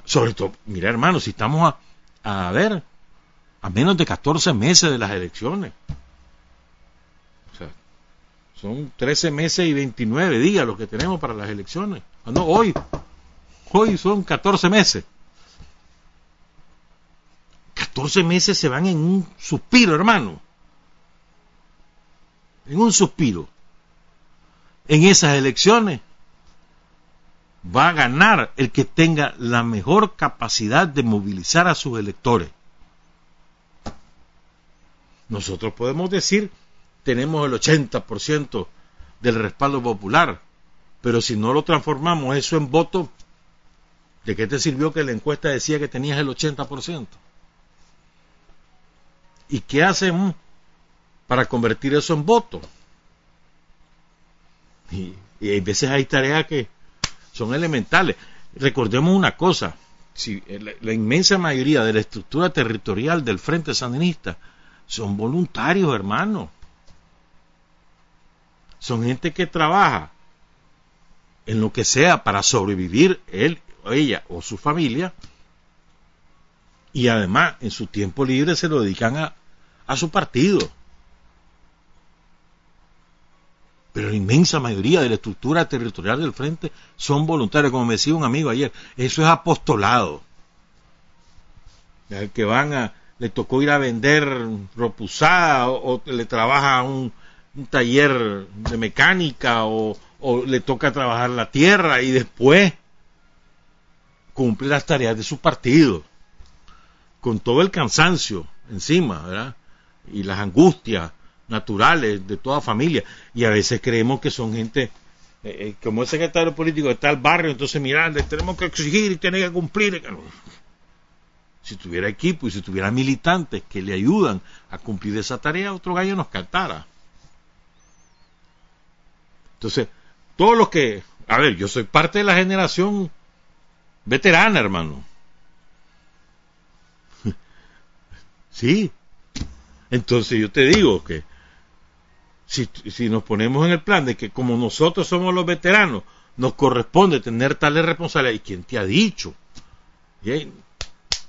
S1: Sobre todo, mira hermano, si estamos a, a ver, a menos de 14 meses de las elecciones. O sea, son 13 meses y 29 días los que tenemos para las elecciones. Ah, no, hoy, hoy son 14 meses. 14 meses se van en un suspiro, hermano. En un suspiro. En esas elecciones va a ganar el que tenga la mejor capacidad de movilizar a sus electores. Nosotros podemos decir, tenemos el 80% del respaldo popular, pero si no lo transformamos eso en voto, ¿de qué te sirvió que la encuesta decía que tenías el 80%? ¿Y qué hacen para convertir eso en voto? Y, hay veces hay tareas que son elementales. Recordemos una cosa, si la, inmensa mayoría de la estructura territorial del Frente Sandinista son voluntarios, hermano. Son gente que trabaja en lo que sea para sobrevivir él, ella o su familia y además en su tiempo libre se lo dedican a, a su partido. Pero la inmensa mayoría de la estructura territorial del frente son voluntarios, como me decía un amigo ayer, eso es apostolado. El que van a, le tocó ir a vender ropusada o, le trabaja un, un, taller de mecánica o, o le toca trabajar la tierra y después cumple las tareas de su partido con todo el cansancio encima, ¿verdad? y las angustias naturales de toda familia. Y a veces creemos que son gente, eh, eh, como el secretario político está al barrio, entonces mira, le tenemos que exigir y tiene que cumplir. Si tuviera equipo y si tuviera militantes que le ayudan a cumplir esa tarea, otro gallo nos cantara. Entonces, todos los que, a ver, yo soy parte de la generación veterana, hermano. [LAUGHS] sí, entonces yo te digo que si, si nos ponemos en el plan de que como nosotros somos los veteranos, nos corresponde tener tales responsabilidades, ¿y quién te ha dicho?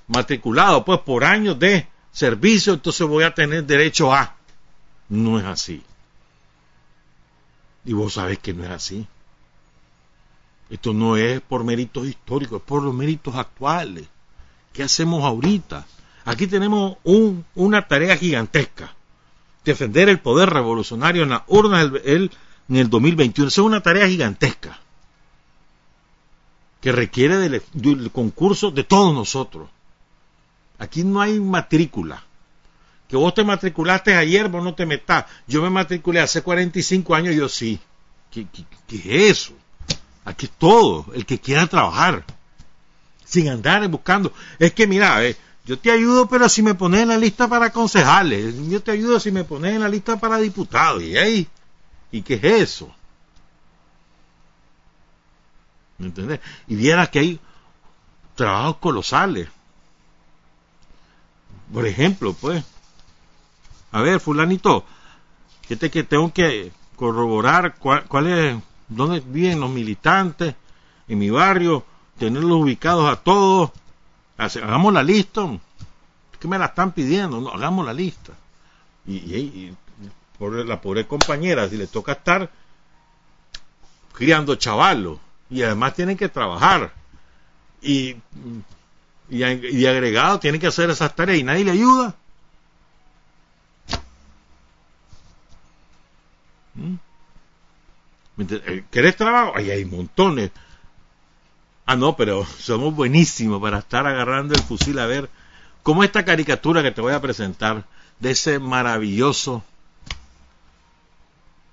S1: Matriculado pues por años de servicio, entonces voy a tener derecho a. No es así. Y vos sabés que no es así. Esto no es por méritos históricos, es por los méritos actuales. ¿Qué hacemos ahorita? Aquí tenemos una tarea gigantesca. Defender el poder revolucionario en la urna en el 2021. es una tarea gigantesca que requiere del, concurso de todos nosotros. Aquí no hay matrícula. Que vos te matriculaste ayer, vos no te metas. Yo me matriculé hace 45 años, yo sí. ¿Qué, es eso? Aquí es todo, el que quiera trabajar. Sin andar buscando. Es que mira, eh, yo te ayudo, pero si me pones en la lista para concejales, yo te ayudo si me pones en la lista para diputados. ¿Y ahí? ¿Y qué es eso? ¿Me entiendes? Y vieras que hay trabajos colosales. Por ejemplo, pues, a ver, fulanito, que que tengo que corroborar cuál, cuál dónde viven los militantes en mi barrio, tenerlos ubicados a todos, hagamos la lista. que me la están pidiendo? No, hagamos la lista. Y, por la pobre compañera, si le toca estar criando chavalos, y además tienen que trabajar, y y, y agregado tiene que hacer esas tareas y nadie le ayuda. ¿Mm? Eh, ¿Querés trabajo? Ahí hay montones. Ah, no, pero somos buenísimos para estar agarrando el fusil a ver cómo esta caricatura que te voy a presentar de ese maravilloso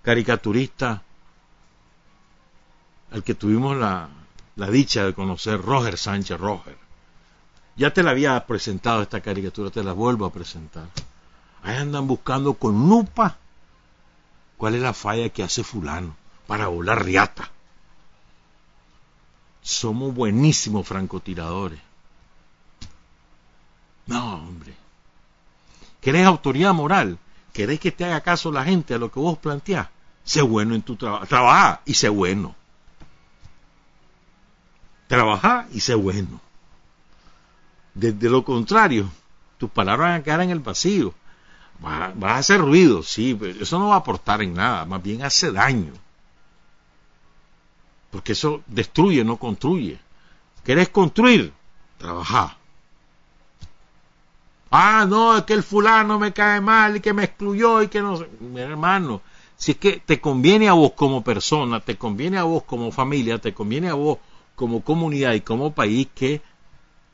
S1: caricaturista al que tuvimos la, dicha de conocer, Roger Sánchez Roger. Ya te la había presentado esta caricatura, te la vuelvo a presentar. Ahí andan buscando con lupa cuál es la falla que hace fulano para volar riata. Somos buenísimos francotiradores. No, hombre. ¿Querés autoridad moral? ¿Querés que te haga caso la gente a lo que vos planteás? Sé bueno en tu trabajo. Trabaja y sé bueno. Trabaja y sé bueno. De, lo contrario, tus palabras van a quedar en el vacío. Vas, a hacer ruido, sí, pero eso no va a aportar en nada, más bien hace daño. Porque eso destruye, no construye. ¿Querés construir? Trabaja. Ah, no, es que el fulano me cae mal y que me excluyó y que no. Mi hermano, si es que te conviene a vos como persona, te conviene a vos como familia, te conviene a vos como comunidad y como país que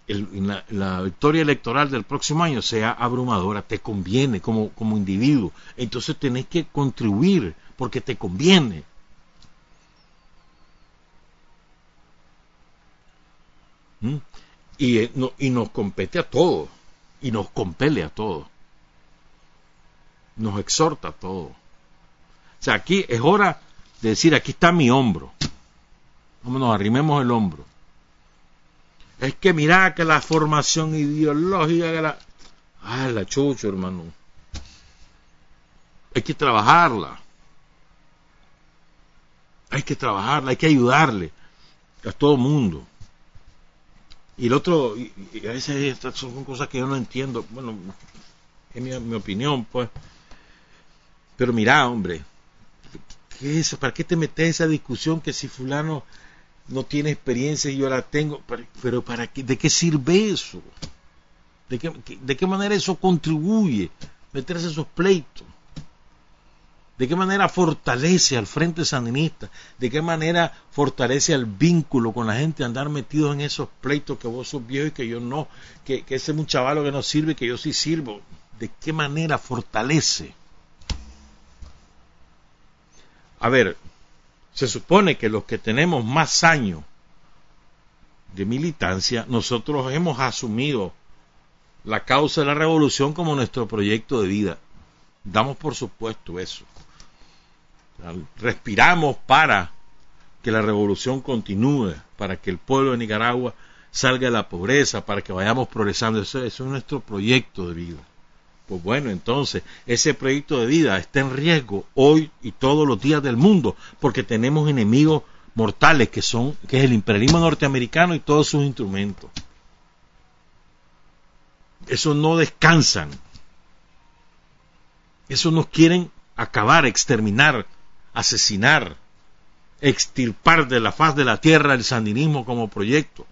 S1: la, victoria electoral del próximo año sea abrumadora, te conviene como, como individuo. Entonces tenés que contribuir porque te conviene. ¿Mm? Y, eh, y nos compete a todos, y nos compele a todos, nos exhorta a todos. O sea, aquí es hora de decir, aquí está mi hombro. Vámonos, arrimemos el hombro. Es que mira que la formación ideológica que la... Ah, la chucho, hermano. Hay que trabajarla. Hay que trabajarla, hay que ayudarle a todo mundo. Y el otro, y, a veces son cosas que yo no entiendo, bueno, es mi, opinión, pues. Pero mira, hombre, ¿qué es eso? ¿Para qué te metes esa discusión que si fulano no tiene experiencia y yo la tengo? Pero ¿para qué, ¿de qué sirve eso? ¿De qué, ¿De qué manera eso contribuye? Meterse esos pleitos. ¿De qué manera fortalece al Frente Sandinista? ¿De qué manera fortalece al vínculo con la gente andar metidos en esos pleitos que vos sos viejo y que yo no? Que, ese es un que no sirve que yo sí sirvo. ¿De qué manera fortalece? A ver, se supone que los que tenemos más años de militancia, nosotros hemos asumido la causa de la revolución como nuestro proyecto de vida. Damos por supuesto eso respiramos para que la revolución continúe, para que el pueblo de Nicaragua salga de la pobreza, para que vayamos progresando. Eso, es nuestro proyecto de vida. Pues bueno, entonces, ese proyecto de vida está en riesgo hoy y todos los días del mundo, porque tenemos enemigos mortales que son, que es el imperialismo norteamericano y todos sus instrumentos. Eso no descansan. Eso nos quieren acabar, exterminar, asesinar, extirpar de la faz de la tierra el sandinismo como proyecto.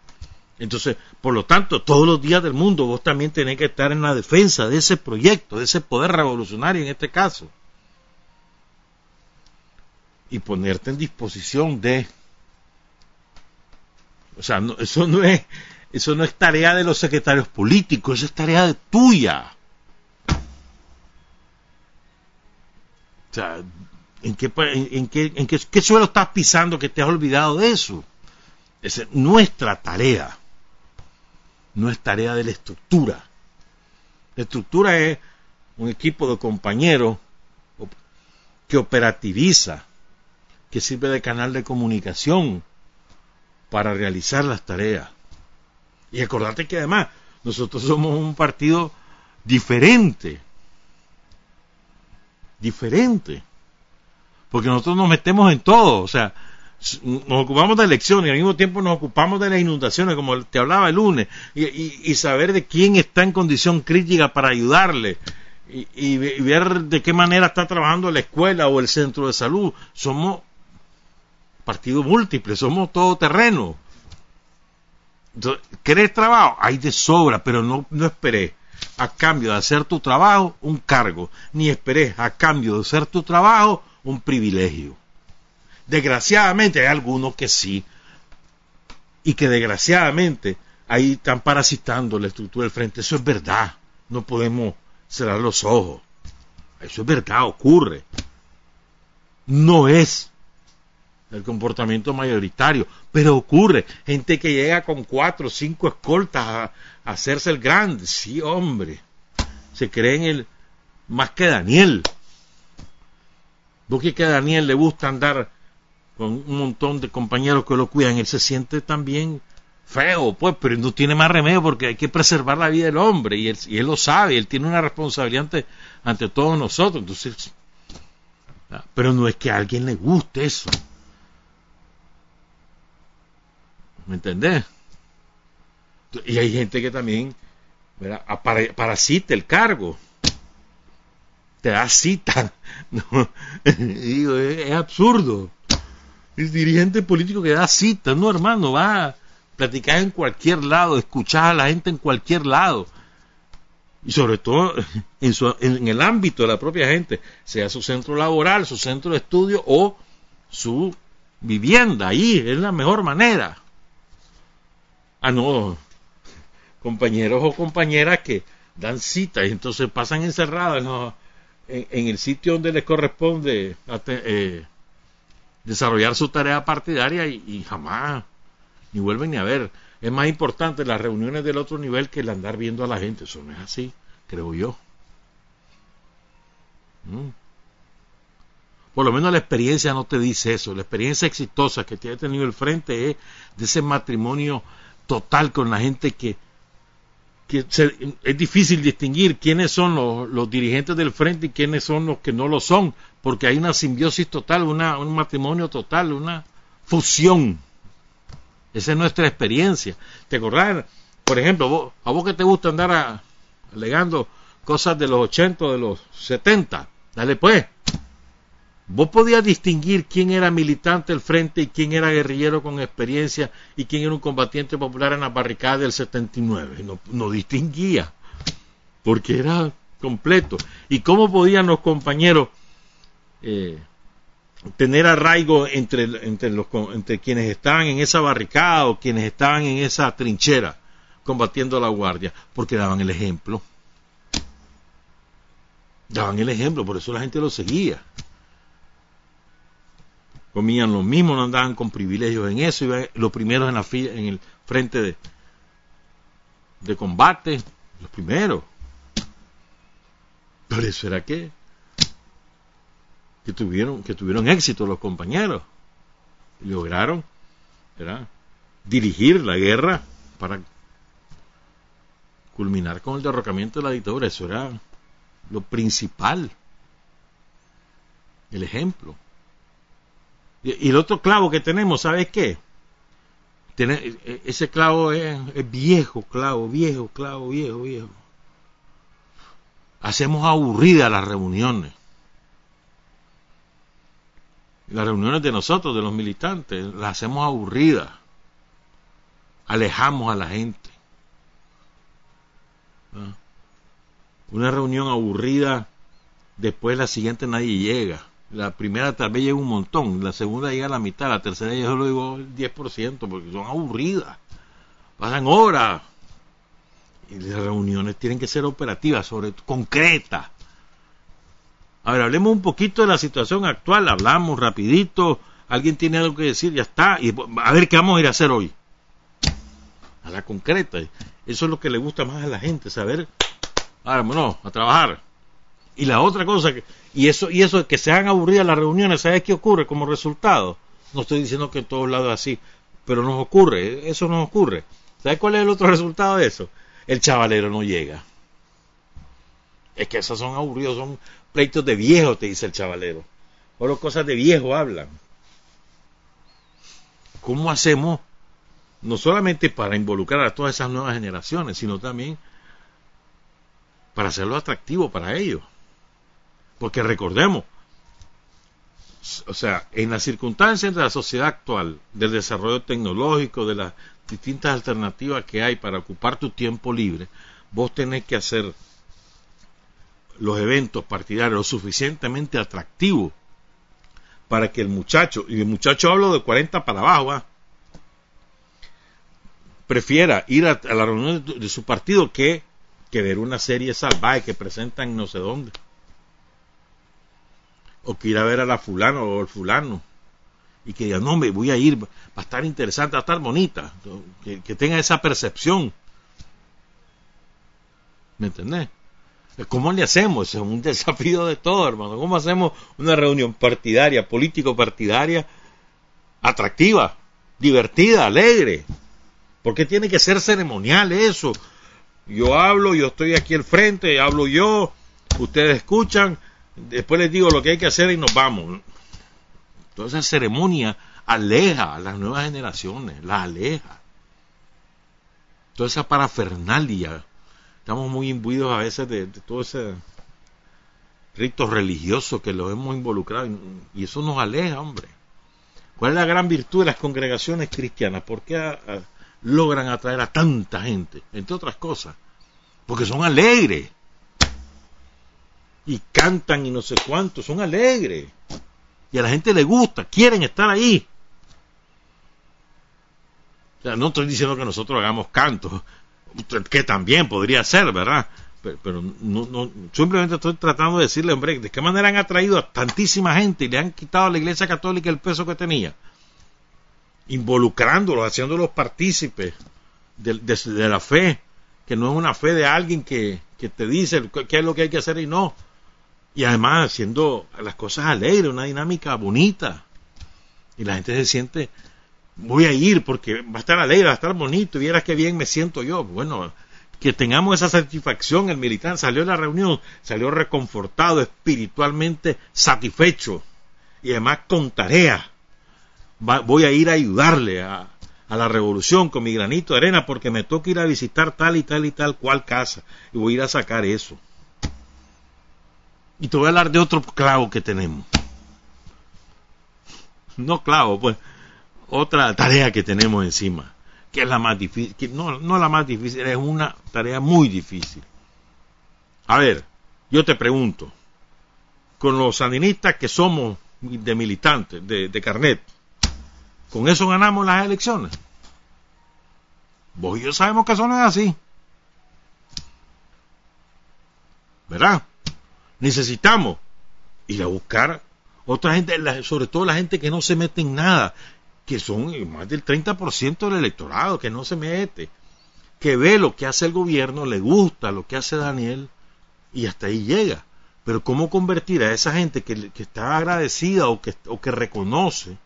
S1: Entonces, por lo tanto, todos los días del mundo vos también tenés que estar en la defensa de ese proyecto, de ese poder revolucionario en este caso. Y ponerte en disposición de... O sea, eso, no es, eso no es tarea de los secretarios políticos, eso es tarea tuya. O sea, ¿En qué, en, qué, en qué, suelo estás pisando que te has olvidado de eso? Es nuestra tarea. No es tarea de la estructura. La estructura es un equipo de compañeros que operativiza, que sirve de canal de comunicación para realizar las tareas. Y acordate que además nosotros somos un partido diferente. Diferente porque nosotros nos metemos en todo, o sea, nos ocupamos de elecciones y al mismo tiempo nos ocupamos de las inundaciones, como te hablaba el lunes, y, saber de quién está en condición crítica para ayudarle, y, ver de qué manera está trabajando la escuela o el centro de salud. Somos partidos múltiples, somos todo terreno. ¿Querés trabajo? Hay de sobra, pero no, no esperé a cambio de hacer tu trabajo un cargo, ni esperé a cambio de hacer tu trabajo un privilegio. Desgraciadamente hay algunos que sí, y que desgraciadamente ahí están parasitando la estructura del frente. Eso es verdad, no podemos cerrar los ojos. Eso es verdad, ocurre. No es el comportamiento mayoritario, pero ocurre. Gente que llega con cuatro o cinco escoltas a, hacerse el grande. Sí, hombre. Se creen el más que Daniel. Porque que a Daniel le gusta andar con un montón de compañeros que lo cuidan, él se siente también feo, pues, pero no tiene más remedio porque hay que preservar la vida del hombre y él, y él lo sabe, él tiene una responsabilidad ante, todos nosotros. Entonces, pero no es que a alguien le guste eso. ¿Me entendés? Y hay gente que también parasita el cargo. Te da cita. [LAUGHS] digo, es, absurdo. El dirigente político que da cita, no hermano, va a platicar en cualquier lado, escuchar a la gente en cualquier lado. Y sobre todo [LAUGHS] en, el ámbito de la propia gente, sea su centro laboral, su centro de estudio o su vivienda. Ahí es la mejor manera. Ah, no, [LAUGHS] compañeros o compañeras que dan cita y entonces pasan encerrados en, el sitio donde les corresponde eh, desarrollar su tarea partidaria y, jamás ni vuelven ni a ver. Es más importante las reuniones del otro nivel que el andar viendo a la gente. Eso no es así, creo yo. Mm. Por lo menos la experiencia no te dice eso. La experiencia exitosa que te ha tenido el frente es de ese matrimonio total con la gente que, es difícil distinguir quiénes son los, dirigentes del frente y quiénes son los que no lo son, porque hay una simbiosis total, una, un matrimonio total, una fusión. Esa es nuestra experiencia. ¿Te acordás? Por ejemplo, a vos que te gusta andar alegando cosas de los 80 o de los 70, dale pues, Vos podías distinguir quién era militante del frente y quién era guerrillero con experiencia y quién era un combatiente popular en la barricada del 79. No, no distinguía, porque era completo. ¿Y cómo podían los compañeros eh, tener arraigo entre, entre, los, entre quienes estaban en esa barricada o quienes estaban en esa trinchera combatiendo a la guardia? Porque daban el ejemplo. Daban el ejemplo, por eso la gente lo seguía comían lo mismo, no andaban con privilegios en eso, iban los primeros en la fila, en el frente de, combate, los primeros. Por eso era que tuvieron que tuvieron éxito los compañeros lograron dirigir la guerra para culminar con el derrocamiento de la dictadura. Eso era lo principal, el ejemplo. Y, el otro clavo que tenemos, ¿sabes qué? E, ese clavo es, viejo, clavo, viejo, clavo, viejo, viejo. Hacemos aburridas las reuniones. Las reuniones de nosotros, de los militantes, las hacemos aburridas. Alejamos a la gente. ¿Ah? Una reunión aburrida, después la siguiente nadie llega. La primera tal vez llega un montón, la segunda llega la mitad, la tercera yo solo digo el 10% porque son aburridas. Pasan horas. Y las reuniones tienen que ser operativas, sobre concretas. A ver, hablemos un poquito de la situación actual, hablamos rapidito, alguien tiene algo que decir, ya está, y a ver qué vamos a ir a hacer hoy. A la concreta. Eso es lo que le gusta más a la gente, saber, vámonos, a trabajar. Y la otra cosa, que, y eso, y eso que se han aburridas las reuniones, ¿sabes qué ocurre como resultado? No estoy diciendo que en todos lados es así, pero nos ocurre, eso nos ocurre. ¿Sabes cuál es el otro [LAUGHS] resultado de eso? El chavalero no llega. Es que esos son aburridos, son pleitos de viejo, te dice el chavalero. O cosas de viejo hablan. ¿Cómo hacemos? No solamente para involucrar a todas esas nuevas generaciones, sino también para hacerlo atractivo para ellos. Porque recordemos, o sea, en las circunstancias de la sociedad actual, del desarrollo tecnológico, de la distintas alternativas que hay para ocupar tu tiempo libre, vos tenés que hacer los eventos partidarios lo suficientemente atractivos para que el muchacho, y el muchacho hablo de 40 para abajo, prefiera ir a, la reunión de, su partido que, que ver una serie salvaje que presentan no sé dónde. O que ir a ver a la fulano o el fulano. Y que diga, no, me voy a ir, va a estar interesante, va a estar bonita. Que, que tenga esa percepción. ¿Me entendés? ¿Cómo le hacemos? Es un [LAUGHS] desafío de todo, hermano. ¿Cómo hacemos una reunión partidaria, político-partidaria, atractiva, divertida, alegre? ¿Por qué tiene que ser ceremonial eso? Yo hablo, yo estoy aquí al frente, hablo yo, ustedes escuchan, después les digo lo que hay que hacer y nos vamos. Toda esa ceremonia aleja a las nuevas generaciones, las aleja. Toda esa parafernalia estamos muy imbuidos a veces de, todo ese rito religioso que los hemos involucrado y, eso nos aleja, hombre. ¿Cuál es la gran virtud de las congregaciones cristianas? ¿Por qué logran atraer a tanta gente? Entre otras cosas, porque son alegres. Y cantan y no sé cuánto, son alegres. Y a la gente le gusta, quieren estar ahí. No estoy diciendo que nosotros hagamos cantos, que también podría ser, ¿verdad? Pero, no, simplemente estoy tratando de decirle, hombre, ¿de qué manera han atraído a tantísima gente y le han quitado a la Iglesia Católica el peso que tenía? Involucrándolos, haciéndolos partícipes de, de, la fe, que no es una fe de alguien que, que te dice qué es lo que hay que hacer y no. Y además haciendo las cosas alegres, una dinámica bonita. Y la gente se siente voy a ir porque va a estar alegre, va a estar bonito, y vieras qué bien me siento yo. Bueno, que tengamos esa satisfacción, el militar salió de la reunión, salió reconfortado, espiritualmente satisfecho, y además con tarea. voy a ir a ayudarle a, a la revolución con mi granito de arena porque me toca ir a visitar tal y tal y tal cual casa y voy a ir a sacar eso. Y te voy a hablar de otro clavo que tenemos. No clavo, pues otra tarea que tenemos encima, que es la más difícil, no, no la más difícil, es una tarea muy difícil. A ver, yo te pregunto, con los sandinistas que somos de militantes, de, de carnet, ¿con eso ganamos las elecciones? Vos y yo sabemos que eso no es así. ¿Verdad? Necesitamos ir a buscar otra gente, sobre todo la gente que no se mete en nada, que son más del 30% del electorado que no se mete, que ve lo que hace el gobierno, le gusta lo que hace Daniel y hasta ahí llega. Pero ¿cómo convertir a esa gente que, está agradecida o que, o que reconoce,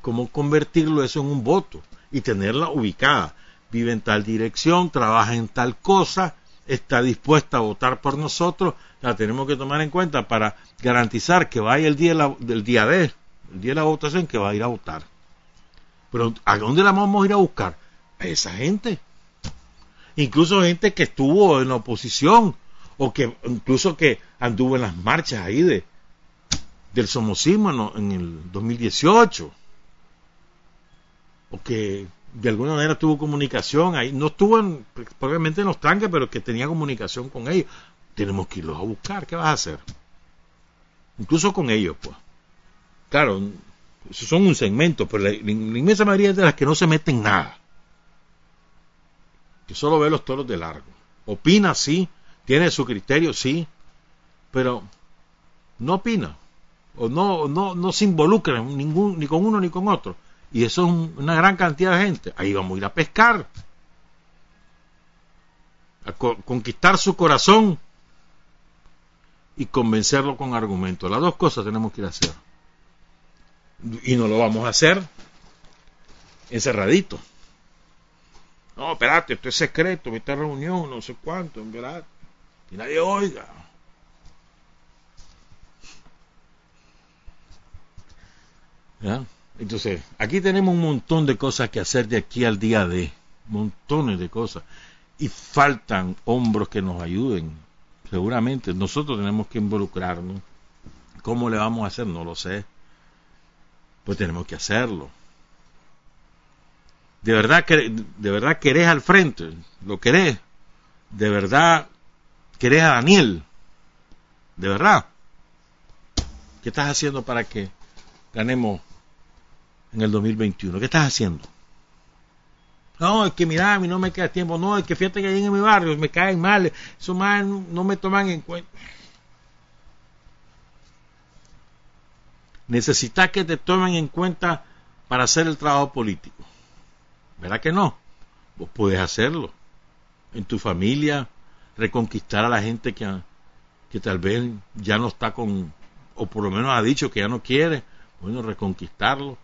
S1: cómo convertirlo eso en un voto y tenerla ubicada? Vive en tal dirección, trabaja en tal cosa, está dispuesta a votar por nosotros, la tenemos que tomar en cuenta para garantizar que vaya el día del día D, el día de la votación, que va a ir a votar. Pero ¿a dónde la vamos a ir a buscar? A esa gente. Incluso gente que estuvo en la oposición o que incluso que anduvo en las marchas ahí de del somocismo en, el 2018 o que de alguna manera tuvo comunicación ahí, no estuvo en, probablemente en los tanques, pero que tenía comunicación con ellos. Tenemos que irlos a buscar, ¿qué vas a hacer? Incluso con ellos, pues. Claro, son un segmento, pero la, inmensa mayoría de las que no se meten nada. Que solo ve los toros de largo. Opina, sí, tiene su criterio, sí, pero no opina. O no, no, no se involucra ningún, ni con uno ni con otro. Y eso es una gran cantidad de gente. Ahí vamos a ir a pescar. A conquistar su corazón y convencerlo con argumentos. Las dos cosas tenemos que ir a hacer y no lo vamos a hacer encerradito. No, espérate, esto es secreto, esta reunión, no sé cuánto, verdad. Y nadie oiga. ¿Ya? Entonces, aquí tenemos un montón de cosas que hacer de aquí al día de, montones de cosas. Y faltan hombros que nos ayuden. Seguramente nosotros tenemos que involucrarnos. ¿Cómo le vamos a hacer? No lo sé pues tenemos que hacerlo. de verdad, de verdad querés al frente, lo querés, de verdad querés a Daniel, de verdad. ¿Qué estás haciendo para que ganemos en el 2021? ¿Qué estás haciendo? No, es que mira, a mí no me queda tiempo. No, es que fíjate que ahí en mi barrio me caen mal. Eso más no me toman en cuenta. Necesitas que te tomen en cuenta para hacer el trabajo político. ¿Verdad que no? Vos puedes hacerlo. En tu familia, reconquistar a la gente que, que tal vez ya no está con, o por lo menos ha dicho que ya no quiere. Bueno, reconquistarlo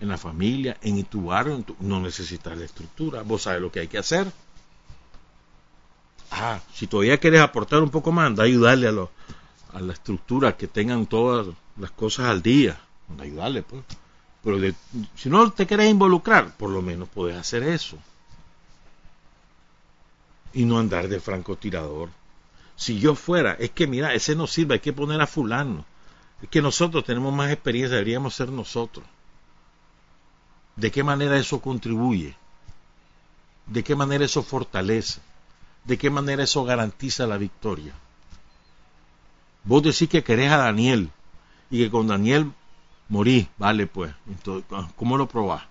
S1: en la familia, en tu barrio, no necesitas la estructura, vos sabes lo que hay que hacer. Ah, si todavía quieres aportar un poco más, anda a ayudarle a, a la estructura, que tengan todas las cosas al día, anda a ayudarle, pues. Pero si no te quieres involucrar, por lo menos puedes hacer eso. Y no andar de francotirador. Si yo fuera, es que mira, ese no sirve, hay que poner a fulano. Es que nosotros tenemos más experiencia, deberíamos ser nosotros. ¿De qué manera eso contribuye? ¿De qué manera eso fortalece? ¿De qué manera eso garantiza la victoria? Vos decís que querés a Daniel y que con Daniel morí, vale pues. Entonces, ¿Cómo lo probás?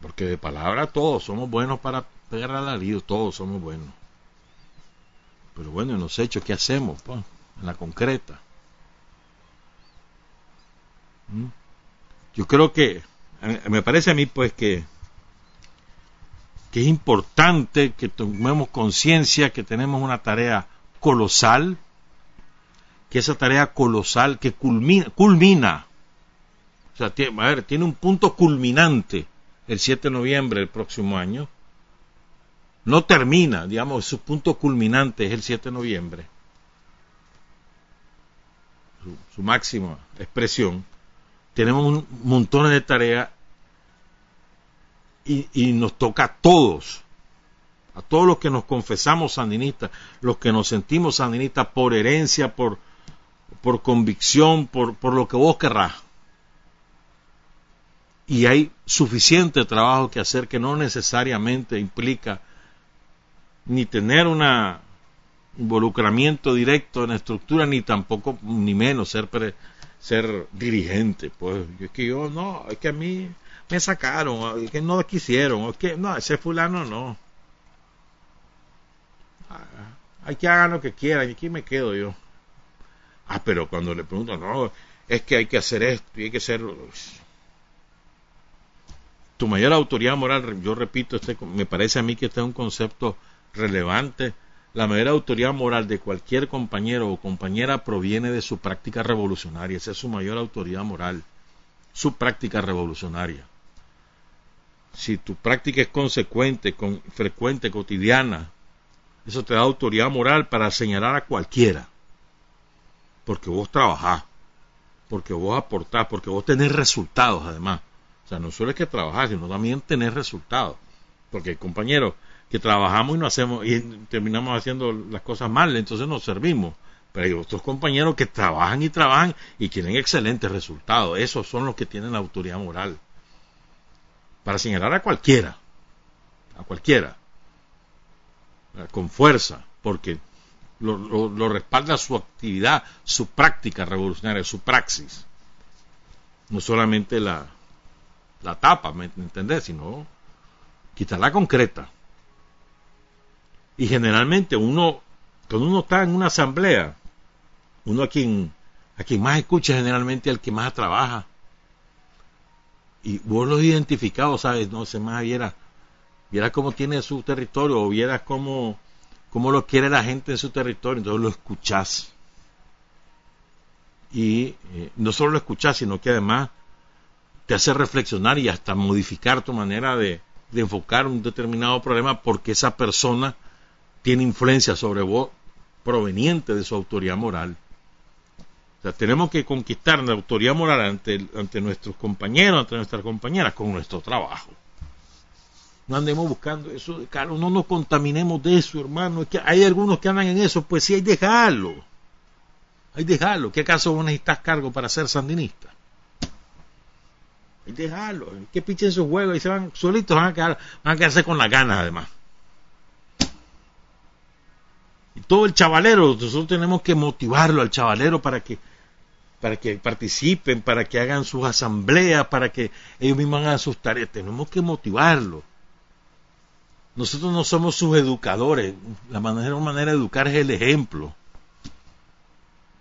S1: Porque de palabra todos somos buenos para pegar al alarido, todos somos buenos. Pero bueno, en los hechos, ¿qué hacemos? Pues? En la concreta. ¿Mm? Yo creo que, me parece a mí pues que, que es importante que tomemos conciencia que tenemos una tarea colosal, que esa tarea colosal que culmina, culmina o sea, tiene, a ver, tiene un punto culminante el 7 de noviembre del próximo año, no termina, digamos, su punto culminante es el 7 de noviembre, su, su máxima expresión, tenemos un montón de tareas y, y, nos toca a todos, a todos los que nos confesamos sandinistas, los que nos sentimos sandinistas por herencia, por, por convicción, por, por lo que vos querrás. Y hay suficiente trabajo que hacer que no necesariamente implica ni tener un involucramiento directo en la estructura, ni tampoco, ni menos ser, ser dirigente. Pues es que yo no, es que a mí me sacaron, es que no quisieron, es que no, ese fulano no. Ah, hay que hagan lo que quieran, y aquí me quedo yo. Ah, pero cuando le preguntan, no, es que hay que hacer esto y hay que hacerlo. Tu mayor autoridad moral, yo repito, este, me parece a mí que este es un concepto relevante. La mayor autoridad moral de cualquier compañero o compañera proviene de su práctica revolucionaria. Esa es su mayor autoridad moral, su práctica revolucionaria. Si tu práctica es consecuente, con, frecuente, cotidiana, eso te da autoridad moral para señalar a cualquiera porque vos trabajás, porque vos aportás, porque vos tenés resultados además. O sea, no solo es que trabajás, sino también tenés resultados. Porque compañeros que trabajamos y no hacemos y terminamos haciendo las cosas mal, entonces nos servimos. Pero hay otros compañeros que trabajan y trabajan y tienen excelentes resultados. Esos son los que tienen la autoridad moral. Para señalar a cualquiera, a cualquiera, con fuerza, porque lo, respalda su actividad, su práctica revolucionaria, su praxis. No solamente la, la tapa, ¿me entendés? Sino quitarla concreta. Y generalmente uno, cuando uno está en una asamblea, uno a quien, a quien más escucha generalmente al que más trabaja. Y vos lo identificado, ¿sabes? No sé más, viera, viera cómo tiene su territorio, o vieras cómo cómo lo quiere la gente en su territorio, entonces lo escuchás. Y eh, no solo lo escuchás, sino que además te hace reflexionar y hasta modificar tu manera de, de enfocar un determinado problema porque esa persona tiene influencia sobre vos proveniente de su autoridad moral. O sea, tenemos que conquistar la autoridad moral ante, ante nuestros compañeros, ante nuestras compañeras, con nuestro trabajo no andemos buscando eso, claro, no nos contaminemos de eso, hermano. Es que hay algunos que andan en eso, pues sí, hay dejarlo. Hay dejarlo. ¿Qué acaso vos necesitas cargo para ser sandinista? Y dejarlo, que pichen su juego y se van solitos, a, quedar, van a quedarse con las ganas además. Y todo el chavalero, nosotros tenemos que motivarlo al chavalero para que para que participen, para que hagan sus asambleas, para que ellos mismos hagan sus tareas. Tenemos que motivarlo. Nosotros no somos sus educadores. La manera, manera de educar es el ejemplo.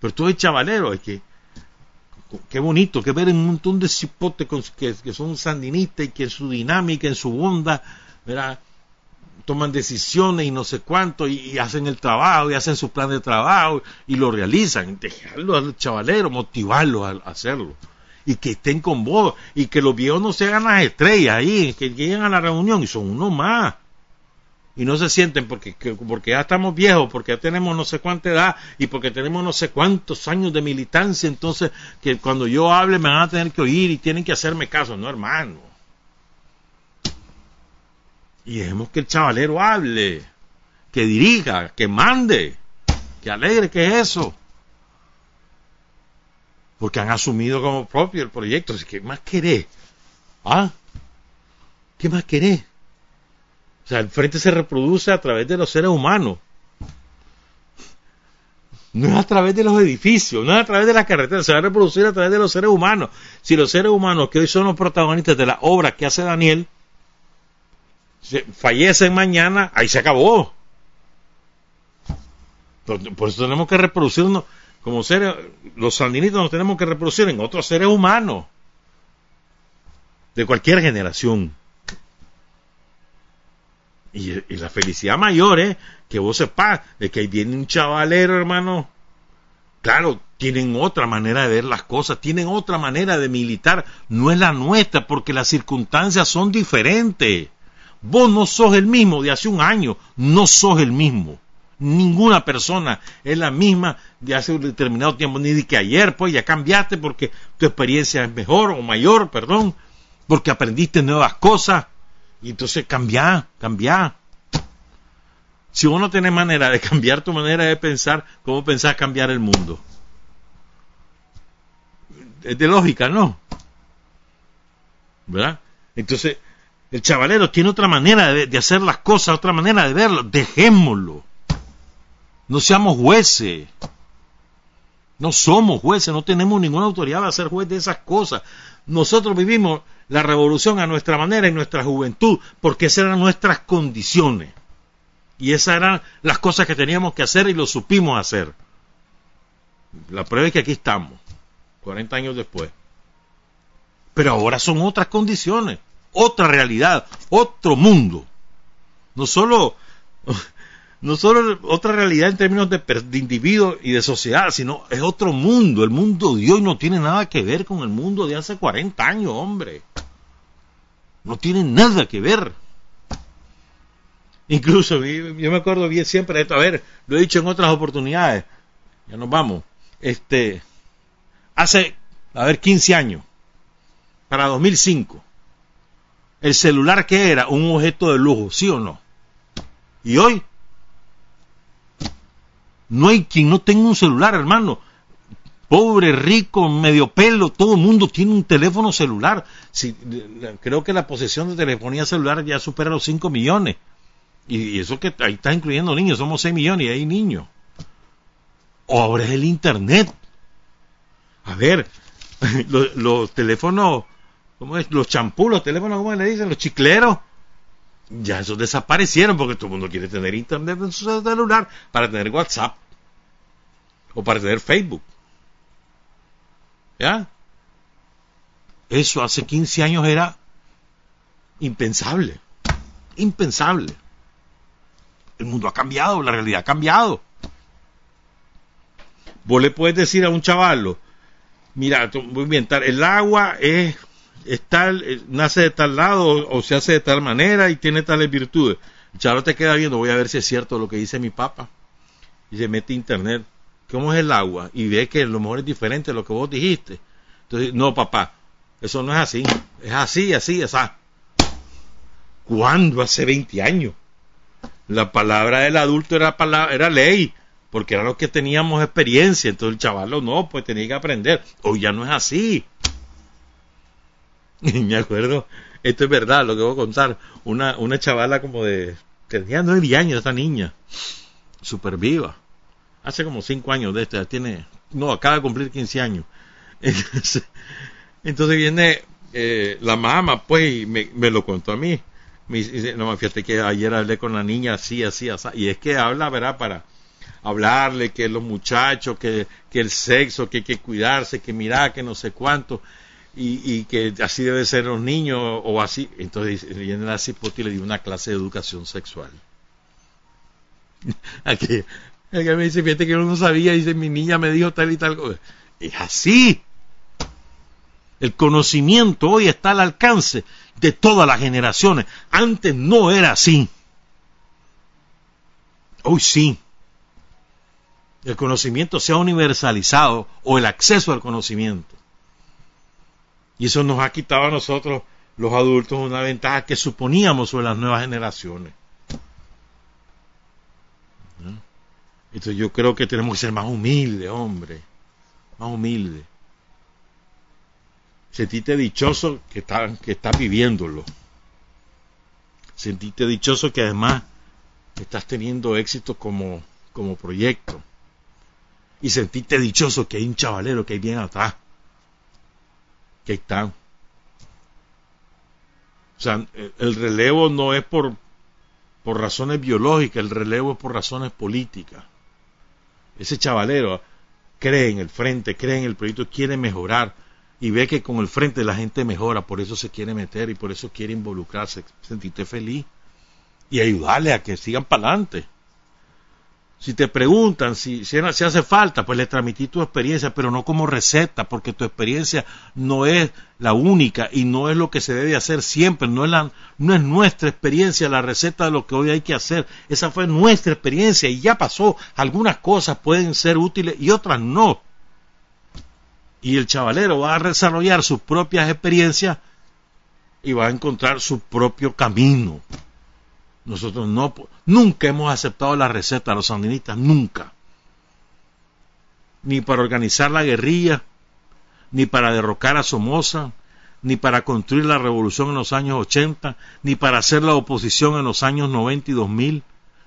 S1: Pero tú eres chavalero, es que qué bonito que ver un montón de cipotes que, que, son sandinistas y que en su dinámica, en su onda, ¿verdad? Toman decisiones y no sé cuánto, y, hacen el trabajo, y hacen su plan de trabajo, y lo realizan. Dejarlo al chavalero, motivarlo a, hacerlo. Y que estén con vos, y que los viejos no se hagan las estrellas ahí, que lleguen a la reunión y son uno más y no se sienten porque, porque ya estamos viejos, porque ya tenemos no sé cuánta edad y porque tenemos no sé cuántos años de militancia, entonces que cuando yo hable me van a tener que oír y tienen que hacerme caso, no hermano. Y dejemos que el chavalero hable, que dirija, que mande, que alegre, que es eso. Porque han asumido como propio el proyecto. ¿Qué más querés? ¿Ah? ¿Qué más querés? O sea, el frente se reproduce a través de los seres humanos. No es a través de los edificios, no es a través de las carreteras, se va a reproducir a través de los seres humanos. Si los seres humanos que hoy son los protagonistas de la obra que hace Daniel, fallecen mañana, ahí se acabó. Por, eso tenemos que reproducirnos como seres, los sandinistas nos tenemos que reproducir en otros seres humanos de cualquier generación. Y, la felicidad mayor es que vos sepas de que ahí viene un chavalero, hermano. Claro, tienen otra manera de ver las cosas, tienen otra manera de militar, no es la nuestra, porque las circunstancias son diferentes. Vos no sos el mismo de hace un año, no sos el mismo. Ninguna persona es la misma de hace un determinado tiempo, ni de que ayer, pues ya cambiaste porque tu experiencia es mejor o mayor, perdón, porque aprendiste nuevas cosas y entonces cambia, cambia. Si vos no tenés manera de cambiar tu manera de pensar, ¿cómo pensás cambiar el mundo? Es de lógica, ¿no? ¿Verdad? Entonces, el chavalero tiene otra manera de, hacer las cosas, otra manera de verlo. Dejémoslo. No seamos jueces. No somos jueces, no tenemos ninguna autoridad para ser juez de esas cosas. Nosotros vivimos la revolución a nuestra manera en nuestra juventud, porque esas eran nuestras condiciones. Y esas eran las cosas que teníamos que hacer y lo supimos hacer. La prueba es que aquí estamos, 40 años después. Pero ahora son otras condiciones, otra realidad, otro mundo. No solo [LAUGHS] no solo otra realidad en términos de, de individuo y de sociedad, sino es otro mundo. El mundo de hoy no tiene nada que ver con el mundo de hace 40 años, hombre. No tiene nada que ver. Incluso, yo me acuerdo bien siempre de esto, a ver, lo he dicho en otras oportunidades, ya nos vamos, este, hace, a ver, 15 años, para 2005, el celular que era un objeto de lujo, ¿sí o no? Y hoy no hay quien no tenga un celular, hermano. Pobre, rico, medio pelo, todo el mundo tiene un teléfono celular. Creo que la posesión de telefonía celular ya supera los 5 millones. Y, eso que ahí está incluyendo niños, somos 6 millones y hay niños. O ahora es el Internet. A ver, [LAUGHS] los, teléfonos, ¿cómo es? Los champús, los teléfonos, ¿cómo le dicen? Los chicleros ya esos desaparecieron porque todo el mundo quiere tener internet en su celular para tener WhatsApp o para tener Facebook. ¿Ya? Eso hace 15 años era impensable. Impensable. El mundo ha cambiado, la realidad ha cambiado. Vos le puedes decir a un chavalo, mira, voy a inventar, el agua es eh, nace de tal lado o, se hace de tal manera y tiene tales virtudes. Chaval te queda viendo, voy a ver si es cierto lo que dice mi papá. Y se mete a internet. ¿Cómo es el agua? Y ve que a lo mejor es diferente a lo que vos dijiste. Entonces, no, papá, eso no es así. Es así, así, así. ¿Cuándo? Hace 20 años. La palabra del adulto era, palabra, era ley, porque era lo que teníamos experiencia. Entonces el chaval no, pues tenía que aprender. Hoy ya no es así. [LAUGHS] Me acuerdo, esto es verdad, lo que voy a contar, una, una chavala como de, tenía nueve años esta niña, súper viva, hace como cinco años de esto, tiene, no, acaba de cumplir 15 años. [LAUGHS] Entonces, viene eh, la mamá, pues, y me, me, lo contó a mí. Me dice, no, fíjate que ayer hablé con la niña así, así, así. Y es que habla, ¿verdad? Para hablarle que los muchachos, que, que el sexo, que hay que cuidarse, que mira, que no sé cuánto. Y, y, que así debe ser los niños o así. Entonces viene la cipoti y le dio una clase de educación sexual. [LAUGHS] Aquí, que me dice, fíjate que yo no sabía, dice, mi niña me dijo tal y tal cosa. Es así. El conocimiento hoy está al alcance de todas las generaciones. Antes no era así. Hoy sí. El conocimiento se ha universalizado o el acceso al conocimiento. Y eso nos ha quitado a nosotros, los adultos, una ventaja que suponíamos sobre las nuevas generaciones. Entonces yo creo que tenemos que ser más humildes, hombre. Más humildes. Sentite dichoso que estás está viviéndolo. Sentite dichoso que además estás teniendo éxito como, como proyecto. Y sentite dichoso que hay un chavalero que hay bien atrás. Que están. O sea, el relevo no es por, por razones biológicas, el relevo es por razones políticas. Ese chavalero cree en el frente, cree en el proyecto, quiere mejorar y ve que con el frente la gente mejora, por eso se quiere meter y por eso quiere involucrarse, sentirte feliz y ayudarle a que sigan para adelante. Si te preguntan si, si, hace falta, pues le transmití tu experiencia, pero no como receta, porque tu experiencia no es la única y no es lo que se debe hacer siempre, no es, la, no es nuestra experiencia la receta de lo que hoy hay que hacer. Esa fue nuestra experiencia y ya pasó. Algunas cosas pueden ser útiles y otras no. Y el chavalero va a desarrollar sus propias experiencias y va a encontrar su propio camino. Nosotros no, nunca hemos aceptado la receta de los sandinistas, nunca. Ni para organizar la guerrilla, ni para derrocar a Somoza, ni para construir la revolución en los años 80, ni para hacer la oposición en los años 90 y 2000,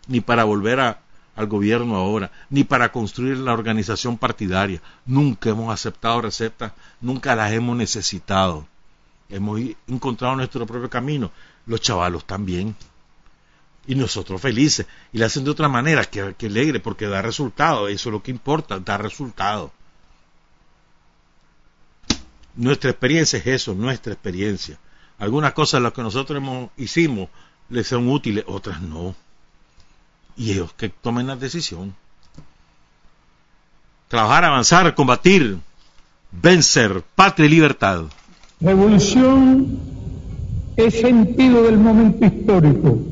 S1: ni para volver al gobierno ahora, ni para construir la organización partidaria. Nunca hemos aceptado recetas, nunca las hemos necesitado. Hemos encontrado nuestro propio camino. Los chavalos también y nosotros felices. Y la hacen de otra manera, que, alegre, porque da resultado. Eso es lo que importa, da resultado. Nuestra experiencia es eso, nuestra experiencia. Algunas cosas las que nosotros hemos, hicimos les son útiles, otras no. Y ellos que tomen la decisión. Trabajar, avanzar, combatir, vencer, patria y libertad.
S4: Revolución es sentido del momento histórico